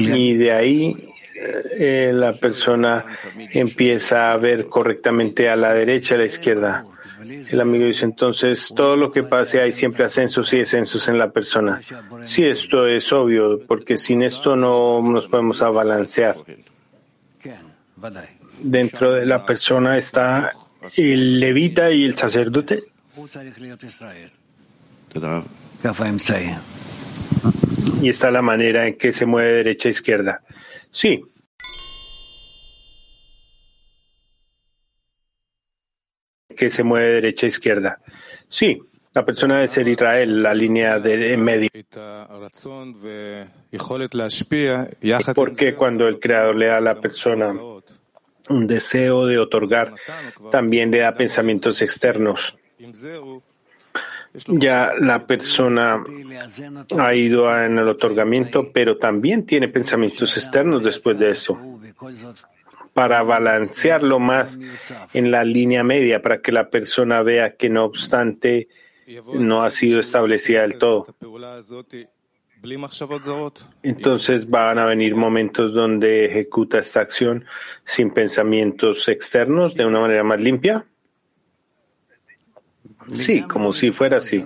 Speaker 1: Y de ahí eh, la persona empieza a ver correctamente a la derecha a la izquierda. El amigo dice entonces, todo lo que pase hay siempre ascensos y descensos en la persona. Sí, esto es obvio, porque sin esto no nos podemos abalancear. Dentro de la persona está el levita y el sacerdote. Y está la manera en que se mueve derecha e izquierda. Sí, que se mueve derecha a izquierda. Sí, la persona debe ser Israel, la línea de en medio. Porque cuando el Creador le da a la persona un deseo de otorgar, también le da pensamientos externos. Ya la persona ha ido en el otorgamiento, pero también tiene pensamientos externos después de eso para balancearlo más en la línea media, para que la persona vea que no obstante no ha sido establecida del todo. Entonces van a venir momentos donde ejecuta esta acción sin pensamientos externos de una manera más limpia. Sí, como si fuera así.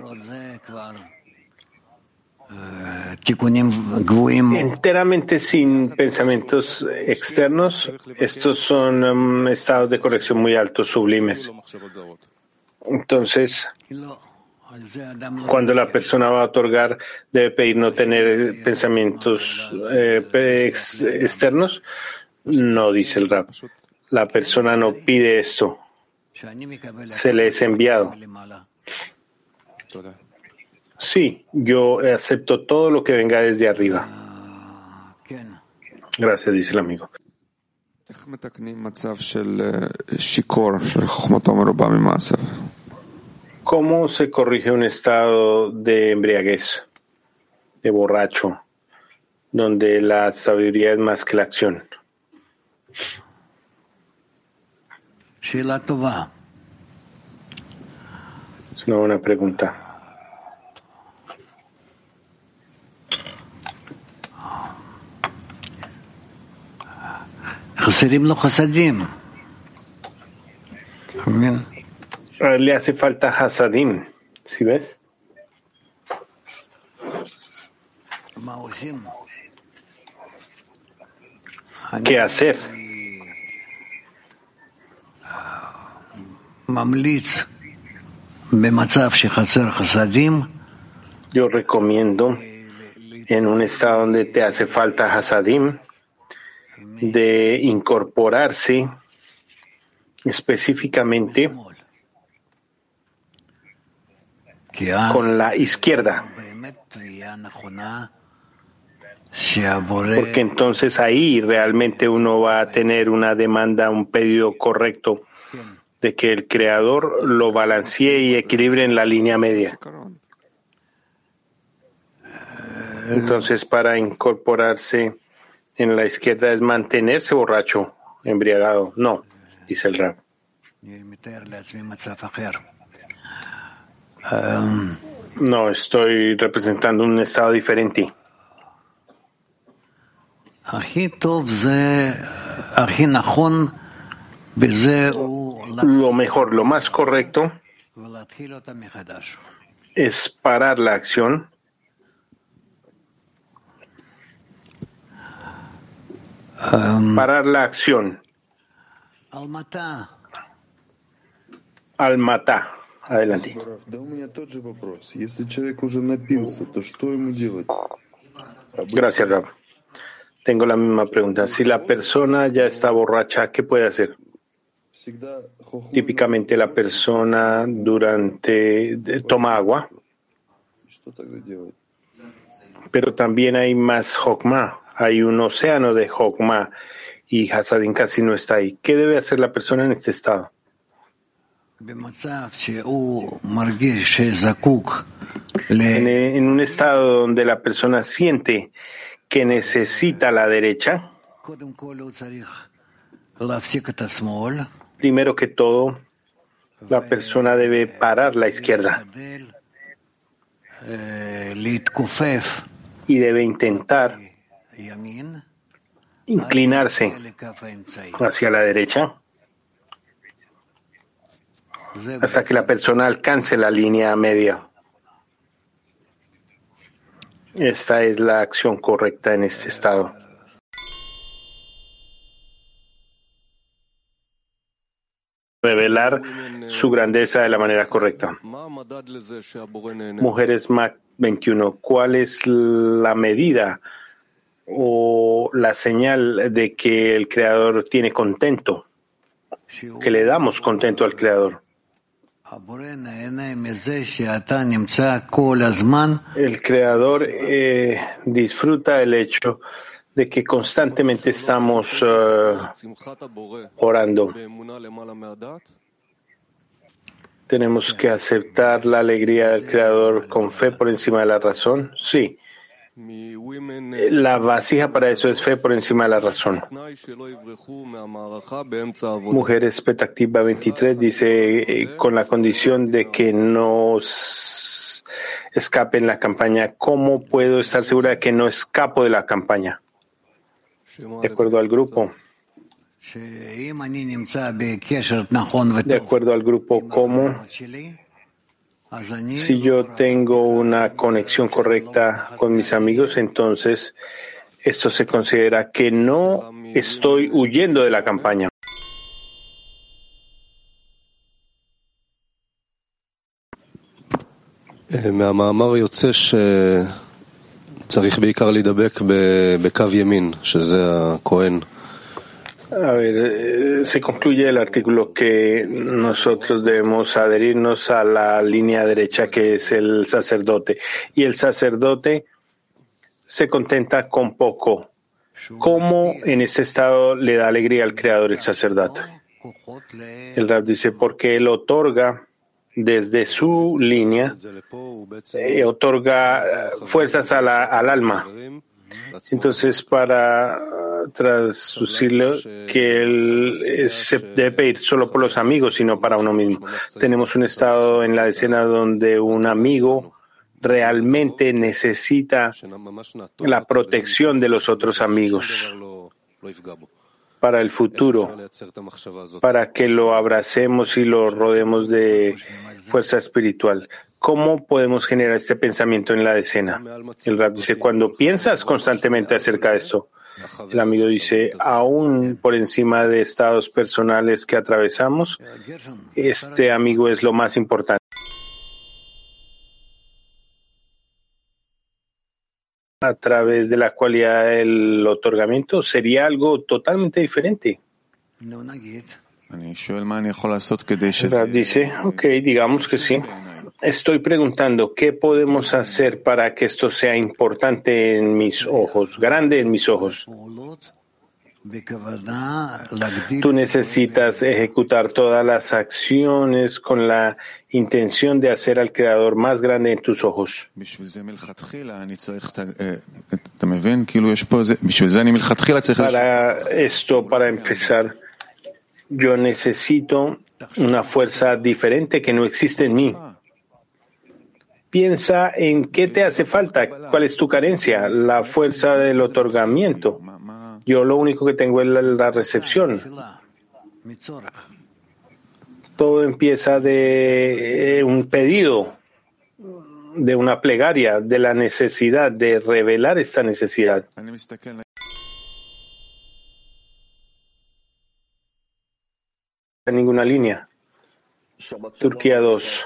Speaker 1: Enteramente sin pensamientos externos, estos son um, estados de corrección muy altos, sublimes. Entonces, cuando la persona va a otorgar, debe pedir no tener pensamientos eh, externos. No, dice el rap. La persona no pide esto. Se le es enviado. Sí, yo acepto todo lo que venga desde arriba. Gracias, dice el amigo. ¿Cómo se corrige un estado de embriaguez, de borracho, donde la sabiduría es más que la acción? Es una buena pregunta. Le hace falta Hasadim, ¿sí ves? ¿Qué hacer? Yo recomiendo en un estado donde te hace falta Hasadim de incorporarse específicamente con la izquierda. Porque entonces ahí realmente uno va a tener una demanda, un pedido correcto de que el creador lo balancee y equilibre en la línea media. Entonces, para incorporarse en la izquierda es mantenerse borracho, embriagado. No, dice el rap. No, estoy representando un estado diferente. Lo mejor, lo más correcto es parar la acción parar la acción. Al-Mata. Adelante. Gracias, Rab. Tengo la misma pregunta. Si la persona ya está borracha, ¿qué puede hacer? Típicamente la persona durante toma agua, pero también hay más Hokma, hay un océano de Hokma y Hasadin casi no está ahí. ¿Qué debe hacer la persona en este estado? En, un estado donde la persona siente que necesita la derecha, primero que todo, la persona debe parar la izquierda y debe intentar inclinarse hacia la derecha hasta que la persona alcance la línea media. Esta es la acción correcta en este estado. Revelar su grandeza de la manera correcta. Mujeres Mac 21, ¿cuál es la medida o la señal de que el Creador tiene contento? Que le damos contento al Creador. El Creador eh, disfruta el hecho de que constantemente estamos eh, orando. Tenemos que aceptar la alegría del Creador con fe por encima de la razón. Sí. La vasija para eso es fe por encima de la razón. Mujeres Petactiva 23 dice, eh, con la condición de que no escape en la campaña, ¿cómo puedo estar segura de que no escapo de la campaña? De acuerdo al grupo. De acuerdo al grupo, ¿cómo? Si yo tengo una conexión correcta con mis amigos, entonces esto se considera que no estoy huyendo de la campaña.
Speaker 2: מהמאמר יוצא שצריך בעיקר להידבק בקו ימין, שזה הכהן.
Speaker 1: a ver, eh, se concluye el artículo que nosotros debemos adherirnos a la línea derecha que es el sacerdote. Y el sacerdote se contenta con poco. ¿Cómo en ese estado le da alegría al Creador el sacerdote? El Rab dice, porque él otorga desde su línea, eh, otorga eh, fuerzas al alma. Entonces, para traducirlo que él eh, se debe pedir solo por los amigos, sino para uno mismo. Tenemos un estado en la escena donde un amigo realmente necesita la protección de los otros amigos para el futuro, para que lo abracemos y lo rodemos de fuerza espiritual. ¿Cómo podemos generar este pensamiento en la escena? El rap dice, cuando piensas constantemente acerca de esto, el amigo dice, aún por encima de estados personales que atravesamos, este amigo es lo más importante. A través de la cualidad del otorgamiento sería algo totalmente diferente. Dice, ok, digamos que sí. Estoy preguntando, ¿qué podemos hacer para que esto sea importante en mis ojos, grande en mis ojos? Tú necesitas ejecutar todas las acciones con la intención de hacer al Creador más grande en tus ojos. Para esto, para empezar, yo necesito una fuerza diferente que no existe en mí. Piensa en qué te hace falta, cuál es tu carencia, la fuerza del otorgamiento. Yo lo único que tengo es la, recepción. Todo empieza de eh, un pedido, de una plegaria, de la necesidad de revelar esta necesidad. En ninguna línea. Turquía 2.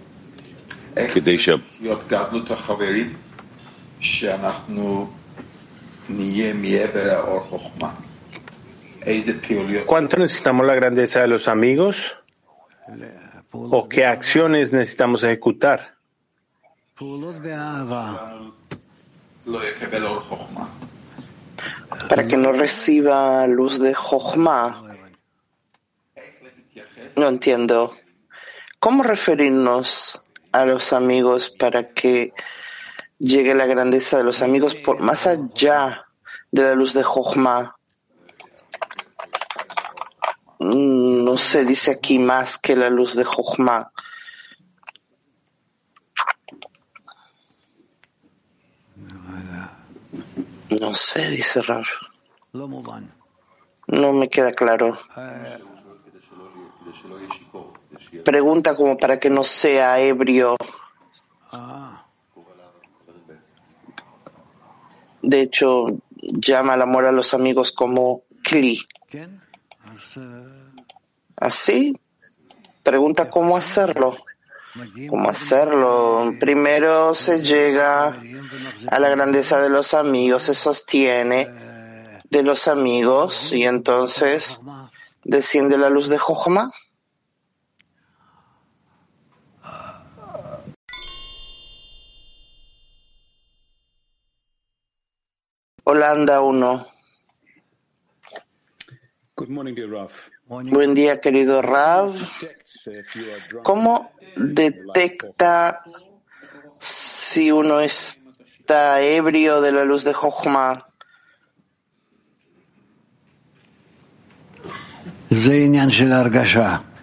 Speaker 3: כדי שה...
Speaker 4: להיות גדלות החברים שאנחנו נהיה מעבר לאור חוכמה? איזה פעילויות
Speaker 1: ¿Cuánto necesitamos la grandeza de los amigos? ¿O qué acciones necesitamos ejecutar?
Speaker 4: לא יקבל אור חוכמה?
Speaker 5: para que no reciba luz de Jochma. No entiendo. ¿Cómo referirnos a los amigos para que llegue la grandeza de los amigos por más allá de la luz de Jochma? Mm, No se dice aquí más que la luz de Jochma. No sé, dice Rav. No me queda claro. Pregunta como para que no sea ebrio. De hecho, llama al amor a los amigos como Kli. ¿Así? Pregunta cómo hacerlo. ¿Cómo hacerlo? Primero se llega a la grandeza de los amigos, se sostiene de los amigos y entonces desciende la luz de Jochma. Holanda 1. Buen día, querido Rav. ¿Cómo detecta si uno está ebrio de la luz de Jochma?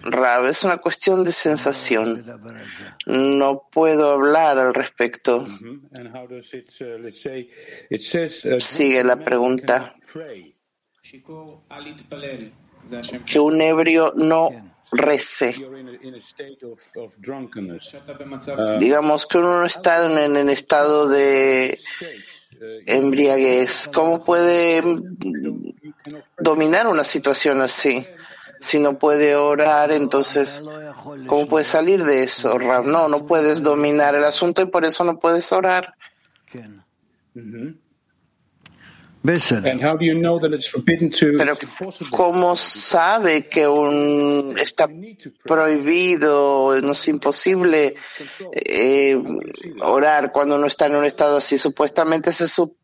Speaker 5: Rav, es una cuestión de sensación. No puedo hablar al respecto. Sigue la pregunta. Que un ebrio no rece. Digamos que uno no está en el estado de embriaguez. ¿Cómo puede dominar una situación así? Si no puede orar, entonces, ¿cómo puede salir de eso? Rav? No, no puedes dominar el asunto y por eso no puedes orar. Pero ¿cómo sabe que un está prohibido, no es imposible eh, orar cuando uno está en un estado así? Supuestamente se, sup-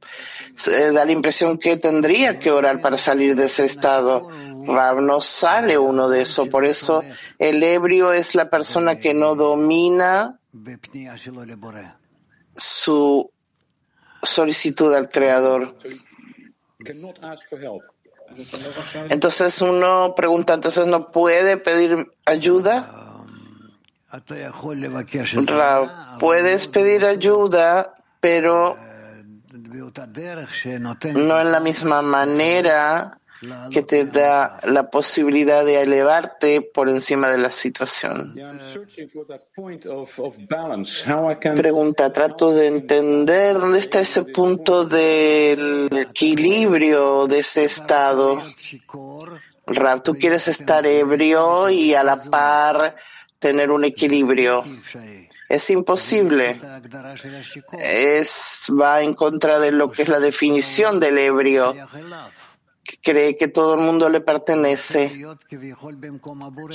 Speaker 5: da la impresión que tendría que orar para salir de ese estado. Rab, no sale uno de eso, por eso el ebrio es la persona que no domina su solicitud al Creador. Entonces uno pregunta, entonces no puede pedir ayuda. Rab, puedes pedir ayuda, pero no en la misma manera que te da la posibilidad de elevarte por encima de la situación. Pregunta, trato de entender dónde está ese punto del equilibrio de ese estado. Rab, tú quieres estar ebrio y a la par tener un equilibrio. Es imposible. Es, va en contra de lo que es la definición del ebrio, que cree que todo el mundo le pertenece.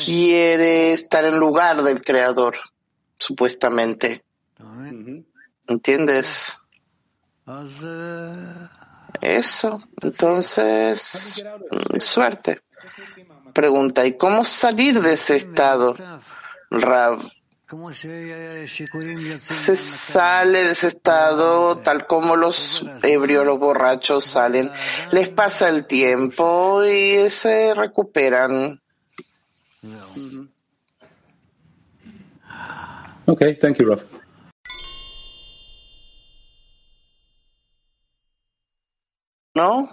Speaker 5: Quiere estar en lugar del creador, supuestamente. ¿Entiendes? Eso. Entonces, suerte. Pregunta, ¿y cómo salir de ese estado? Rav, se sale de ese estado tal como los ebrios, los borrachos salen. Les pasa el tiempo y se recuperan.
Speaker 6: Okay, thank you, Rav.
Speaker 5: ¿No?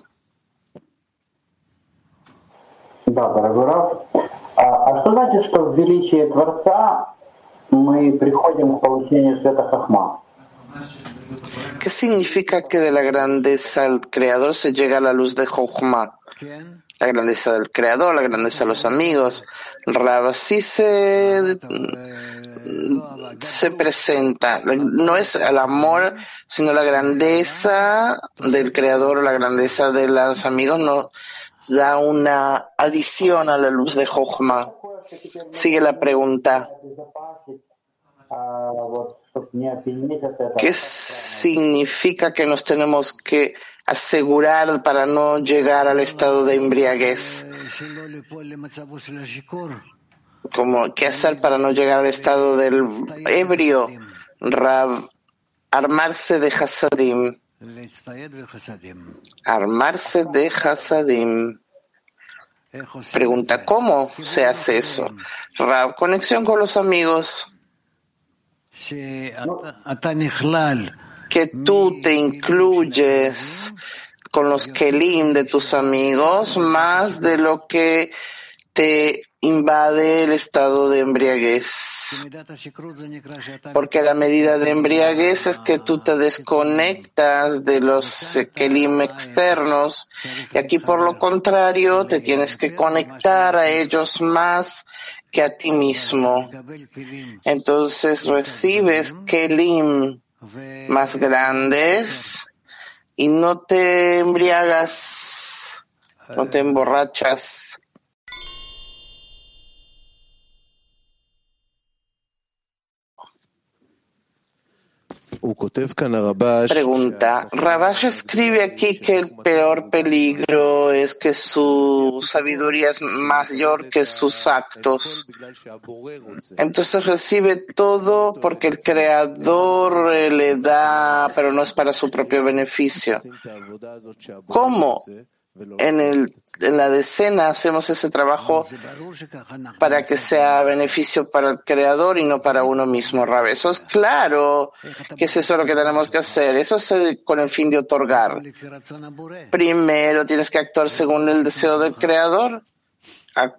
Speaker 7: Да, дорогой Рав. А, а что значит, что в величии Творца мы приходим к получению света Хахма?
Speaker 5: ¿Qué significa que de la grandeza del Creador se llega a la luz de Jochma? La grandeza del Creador, la grandeza de los amigos. Rav, así se, se presenta. No es el amor, sino la grandeza del Creador o la grandeza de los amigos nos da una adición a la luz de Jochma. Sigue la pregunta. ¿Qué significa que nos tenemos que asegurar para no llegar al estado de embriaguez? Como, ¿Qué hacer para no llegar al estado del ebrio? Rab, armarse de Hasadim. Armarse de Hasadim. Pregunta, ¿cómo se hace eso? Rab, conexión con los amigos. que tú te incluyes con los kelim de tus amigos más de lo que te invade el estado de embriaguez. Porque la medida de embriaguez es que tú te desconectas de los kelim externos y aquí por lo contrario te tienes que conectar a ellos más que a ti mismo. Entonces recibes kelim más grandes y no te embriagas, no te emborrachas. Pregunta, Rabash escribe aquí que el peor peligro es que su sabiduría es mayor que sus actos. Entonces recibe todo porque el creador le da, pero no es para su propio beneficio. ¿Cómo? En, el, en la decena hacemos ese trabajo para que sea beneficio para el creador y no para uno mismo, Rabe. Eso es claro que es eso lo que tenemos que hacer. Eso es con el fin de otorgar. Primero tienes que actuar según el deseo del creador, a,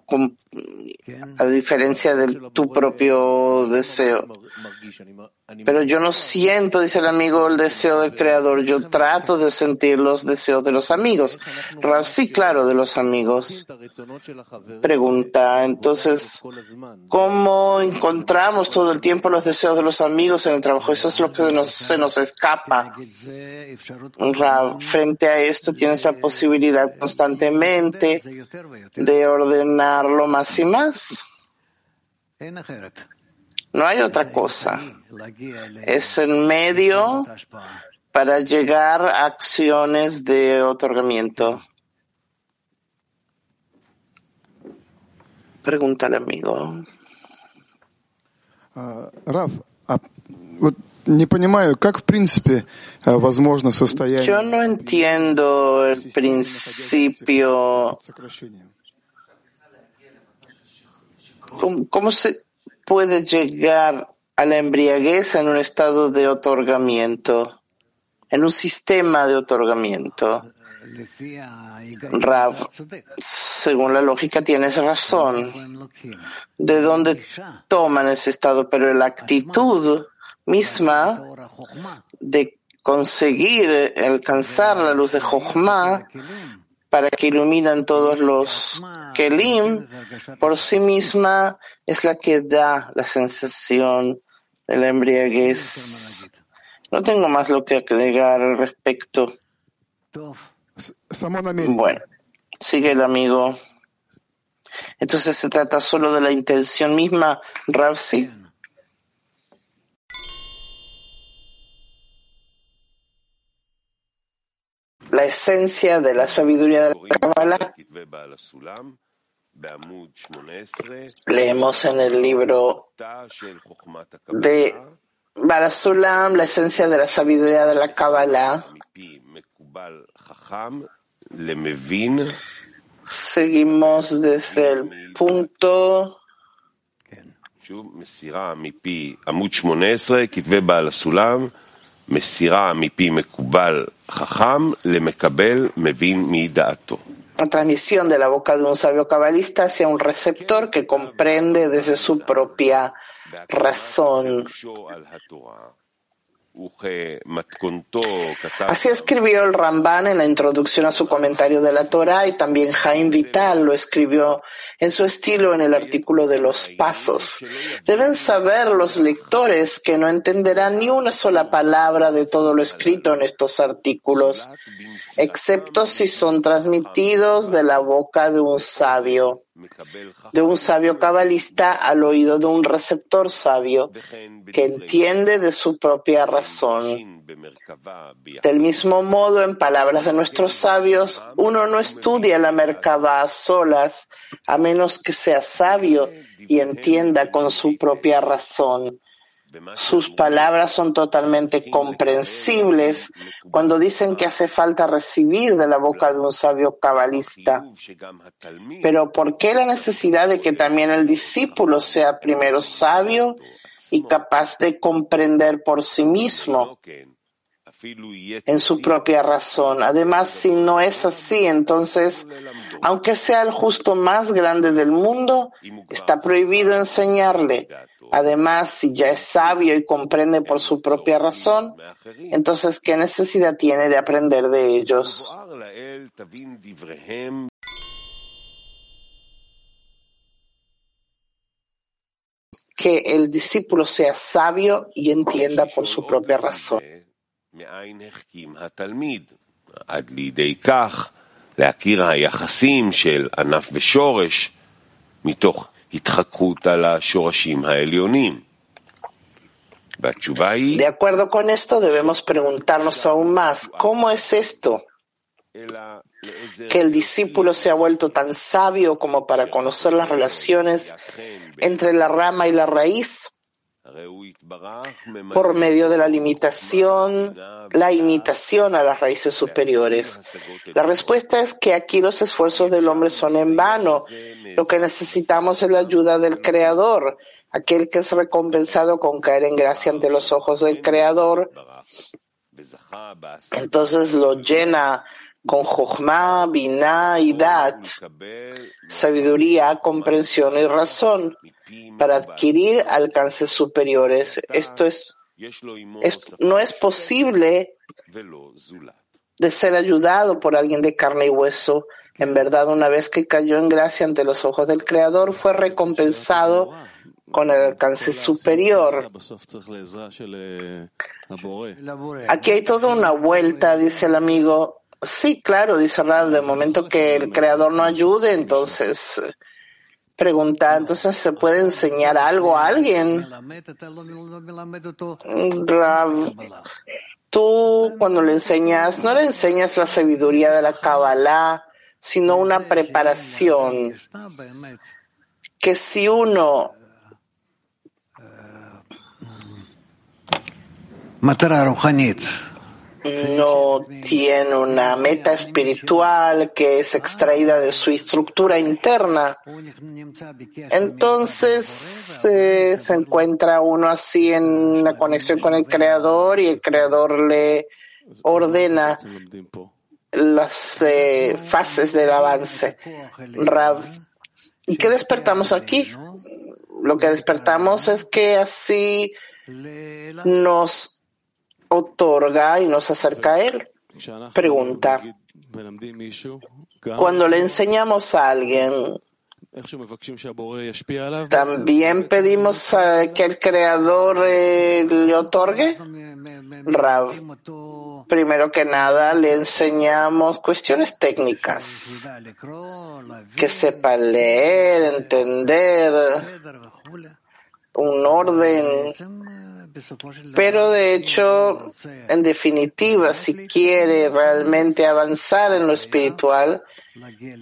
Speaker 5: a diferencia de tu propio deseo. Pero yo no siento, dice el amigo, el deseo del creador. Yo trato de sentir los deseos de los amigos. Sí, claro, de los amigos. Pregunta, entonces, ¿cómo encontramos todo el tiempo los deseos de los amigos en el trabajo? Eso es lo que nos, se nos escapa. Frente a esto tienes la posibilidad constantemente de ordenarlo más y más. No hay otra cosa. Es el medio para llegar a acciones de otorgamiento. Pregunta al amigo.
Speaker 8: Раф, вот не понимаю, как в принципе возможно состояние...
Speaker 5: Yo no entiendo el principio. ¿Cómo, cómo se puede llegar a la embriaguez en un estado de otorgamiento, en un sistema de otorgamiento. Rav, según la lógica tienes razón. ¿De dónde toman ese estado? Pero la actitud misma de conseguir alcanzar la luz de Jochma para que iluminan todos los Kelim, por sí misma es la que da la sensación de la embriaguez. No tengo más lo que agregar al respecto. Bueno, sigue el amigo. Entonces se trata solo de la intención misma, Ravsi. Esencia de la sabiduría de la Kabbalah Leemos en el libro de Barasulam la esencia de la sabiduría de la Kabbalah. Seguimos desde el punto la transmisión de la boca de un sabio cabalista hacia un receptor que comprende desde su propia razón. Así escribió el Ramban en la introducción a su comentario de la Torah y también Jaime Vital lo escribió en su estilo en el artículo de los pasos. Deben saber los lectores que no entenderán ni una sola palabra de todo lo escrito en estos artículos, excepto si son transmitidos de la boca de un sabio de un sabio cabalista al oído de un receptor sabio que entiende de su propia razón. Del mismo modo, en palabras de nuestros sabios, uno no estudia la Merkabah a solas, a menos que sea sabio y entienda con su propia razón. Sus palabras son totalmente comprensibles cuando dicen que hace falta recibir de la boca de un sabio cabalista. Pero ¿por qué la necesidad de que también el discípulo sea primero sabio y capaz de comprender por sí mismo? en su propia razón. Además, si no es así, entonces, aunque sea el justo más grande del mundo, está prohibido enseñarle. Además, si ya es sabio y comprende por su propia razón, entonces, ¿qué necesidad tiene de aprender de ellos? Que el discípulo sea sabio y entienda por su propia razón.
Speaker 3: להכיר היחסים של ענף ושורש מתוך התחקות על השורשים העליונים. והתשובה היא...
Speaker 5: De acuerdo con esto debemos preguntarnos aún más, ¿cómo es esto? que el discípulo se ha vuelto tan sabio como para conocer las relaciones entre la rama y la raíz por medio de la limitación, la imitación a las raíces superiores. La respuesta es que aquí los esfuerzos del hombre son en vano. Lo que necesitamos es la ayuda del Creador, aquel que es recompensado con caer en gracia ante los ojos del Creador. Entonces lo llena con Jochma, Binah y sabiduría, comprensión y razón, para adquirir alcances superiores. Esto es, no es posible de ser ayudado por alguien de carne y hueso. En verdad, una vez que cayó en gracia ante los ojos del Creador, fue recompensado con el alcance superior. Aquí hay toda una vuelta, dice el amigo, Sí, claro, dice Rav, de momento que el creador no ayude, entonces pregunta, entonces se puede enseñar algo a alguien. Rav, tú cuando le enseñas, no le enseñas la sabiduría de la Kabbalah, sino una preparación. Que si uno no tiene una meta espiritual que es extraída de su estructura interna, entonces eh, se encuentra uno así en la conexión con el Creador y el Creador le ordena las eh, fases del avance. Rav. ¿Y qué despertamos aquí? Lo que despertamos es que así nos otorga y nos acerca a Él. Pregunta. Cuando le enseñamos a alguien, ¿también pedimos que el Creador eh, le otorgue? Rav. Primero que nada, le enseñamos cuestiones técnicas. Que sepa leer, entender, un orden pero de hecho, en definitiva, si quiere realmente avanzar en lo espiritual,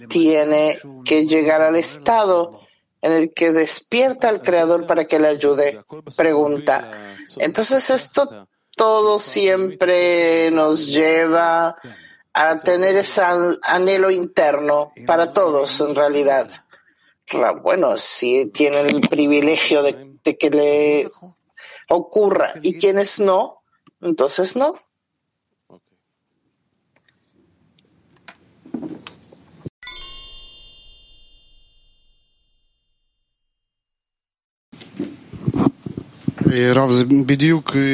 Speaker 5: tiene que llegar al estado en el que despierta al Creador para que le ayude. Pregunta. Entonces esto todo siempre nos lleva a tener ese anhelo interno para todos en realidad. Bueno, si tienen el privilegio de, de que le ocurra y quienes no, entonces no.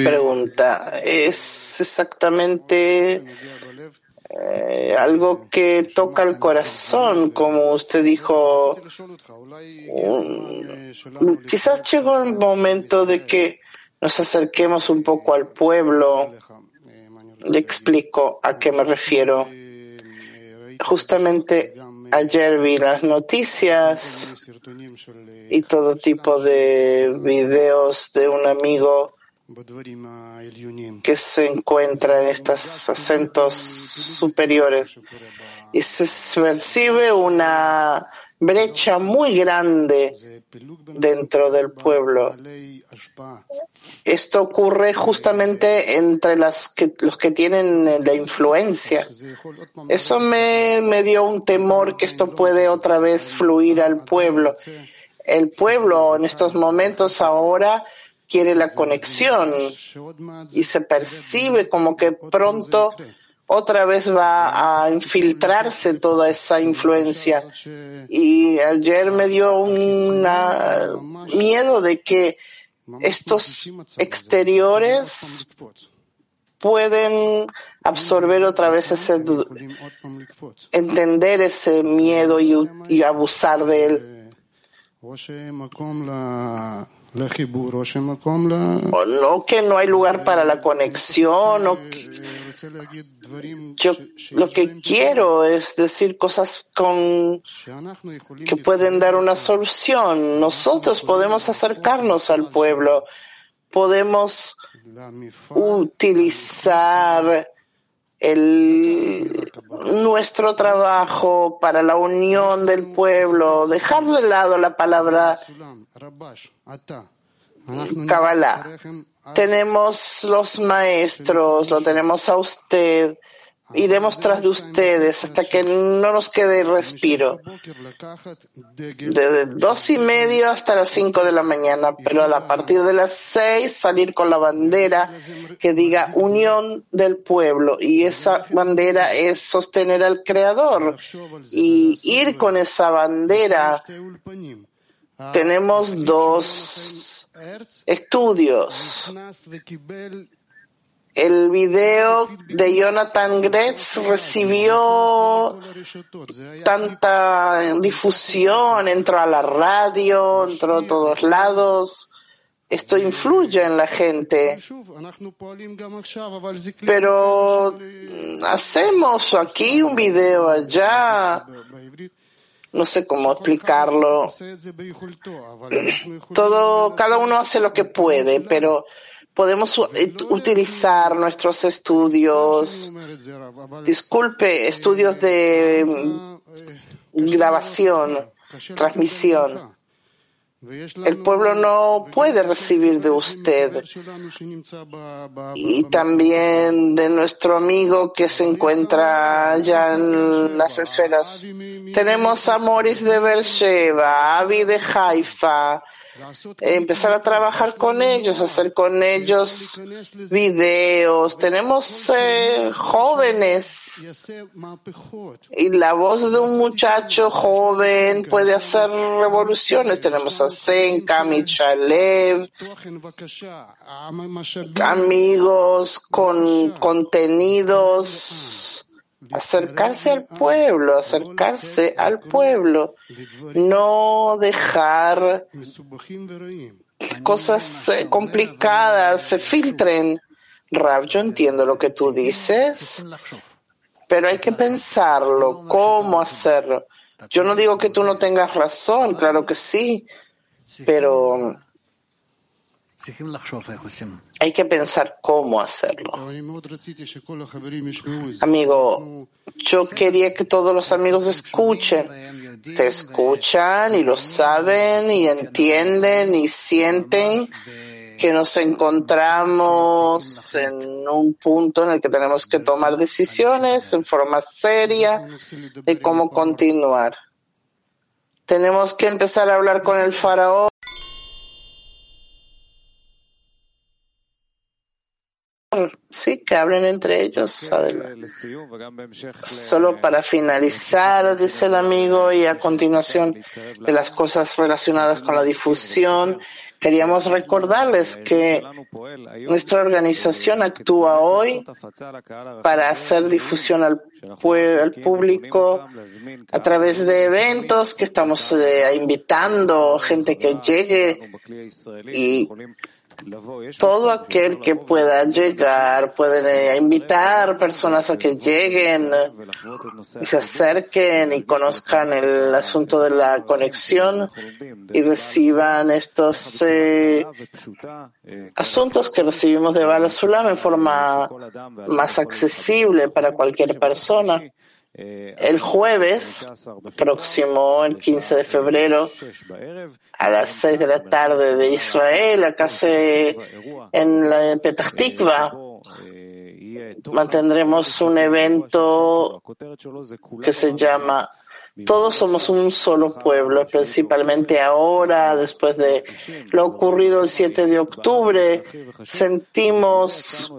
Speaker 5: Pregunta, ¿es exactamente eh, algo que toca el corazón, como usted dijo? Um, quizás llegó el momento de que nos acerquemos un poco al pueblo. Le explico a qué me refiero. Justamente Ayer vi las noticias y todo tipo de videos de un amigo que se encuentra en estos acentos superiores y se percibe una brecha muy grande dentro del pueblo. Esto ocurre justamente entre los que tienen la influencia. Eso me, me dio un temor que esto puede otra vez fluir al pueblo. El pueblo en estos momentos ahora quiere la conexión y se percibe como que pronto otra vez va a infiltrarse toda esa influencia. Y ayer me dio un miedo de que estos exteriores pueden absorber otra vez ese, entender ese miedo y, y abusar de él. No que no hay lugar para la conexión, yo lo que quiero es decir cosas que pueden dar una solución. Nosotros podemos acercarnos al pueblo, podemos utilizar el, nuestro trabajo para la unión del pueblo, dejar de lado la palabra Kabbalah. Tenemos los maestros, lo tenemos a usted. Iremos tras de ustedes hasta que no nos quede respiro. Desde dos y medio hasta las cinco de la mañana, pero a partir de las seis salir con la bandera que diga unión del pueblo. Y esa bandera es sostener al Creador. Y ir con esa bandera. Tenemos dos estudios. El video de Jonathan Gretz recibió tanta difusión, entró a la radio, entró a todos lados. Esto influye en la gente. Pero hacemos aquí un video allá no sé cómo explicarlo. Todo, cada uno hace lo que puede, pero podemos utilizar nuestros estudios, disculpe, estudios de grabación, transmisión el pueblo no puede recibir de usted. Y también de nuestro amigo que se encuentra allá en las esferas. Tenemos a Moris de Beersheba, Avi de Haifa, empezar a trabajar con ellos, hacer con ellos videos. Tenemos eh, jóvenes y la voz de un muchacho joven puede hacer revoluciones. Tenemos a Senka, Michalev, amigos con contenidos acercarse al pueblo, acercarse al pueblo, no dejar que cosas eh, complicadas se filtren. Rav, yo entiendo lo que tú dices, pero hay que pensarlo, cómo hacerlo. Yo no digo que tú no tengas razón, claro que sí, pero hay que pensar cómo hacerlo. Amigo, yo quería que todos los amigos escuchen. Te escuchan y lo saben y entienden y sienten que nos encontramos en un punto en el que tenemos que tomar decisiones en forma seria de cómo continuar. Tenemos que empezar a hablar con el faraón. Hablen entre ellos. Solo para finalizar, dice el amigo, y a continuación de las cosas relacionadas con la difusión, queríamos recordarles que nuestra organización actúa hoy para hacer difusión al, al público a través de eventos que estamos eh, invitando gente que llegue y todo aquel que pueda llegar, puede invitar personas a que lleguen y se acerquen y conozcan el asunto de la conexión y reciban estos eh, asuntos que recibimos de Bala Sulam en forma más accesible para cualquier persona. El jueves próximo, el 15 de febrero, a las 6 de la tarde de Israel, acá se, en la Petah Tikva, mantendremos un evento que se llama todos somos un solo pueblo, principalmente ahora, después de lo ocurrido el 7 de octubre, sentimos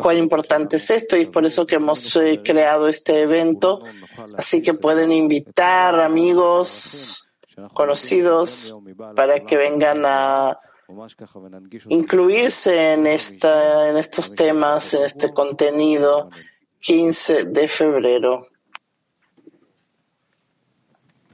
Speaker 5: cuán importante es esto y es por eso que hemos eh, creado este evento. Así que pueden invitar amigos, conocidos, para que vengan a incluirse en, esta, en estos temas, en este contenido 15 de febrero.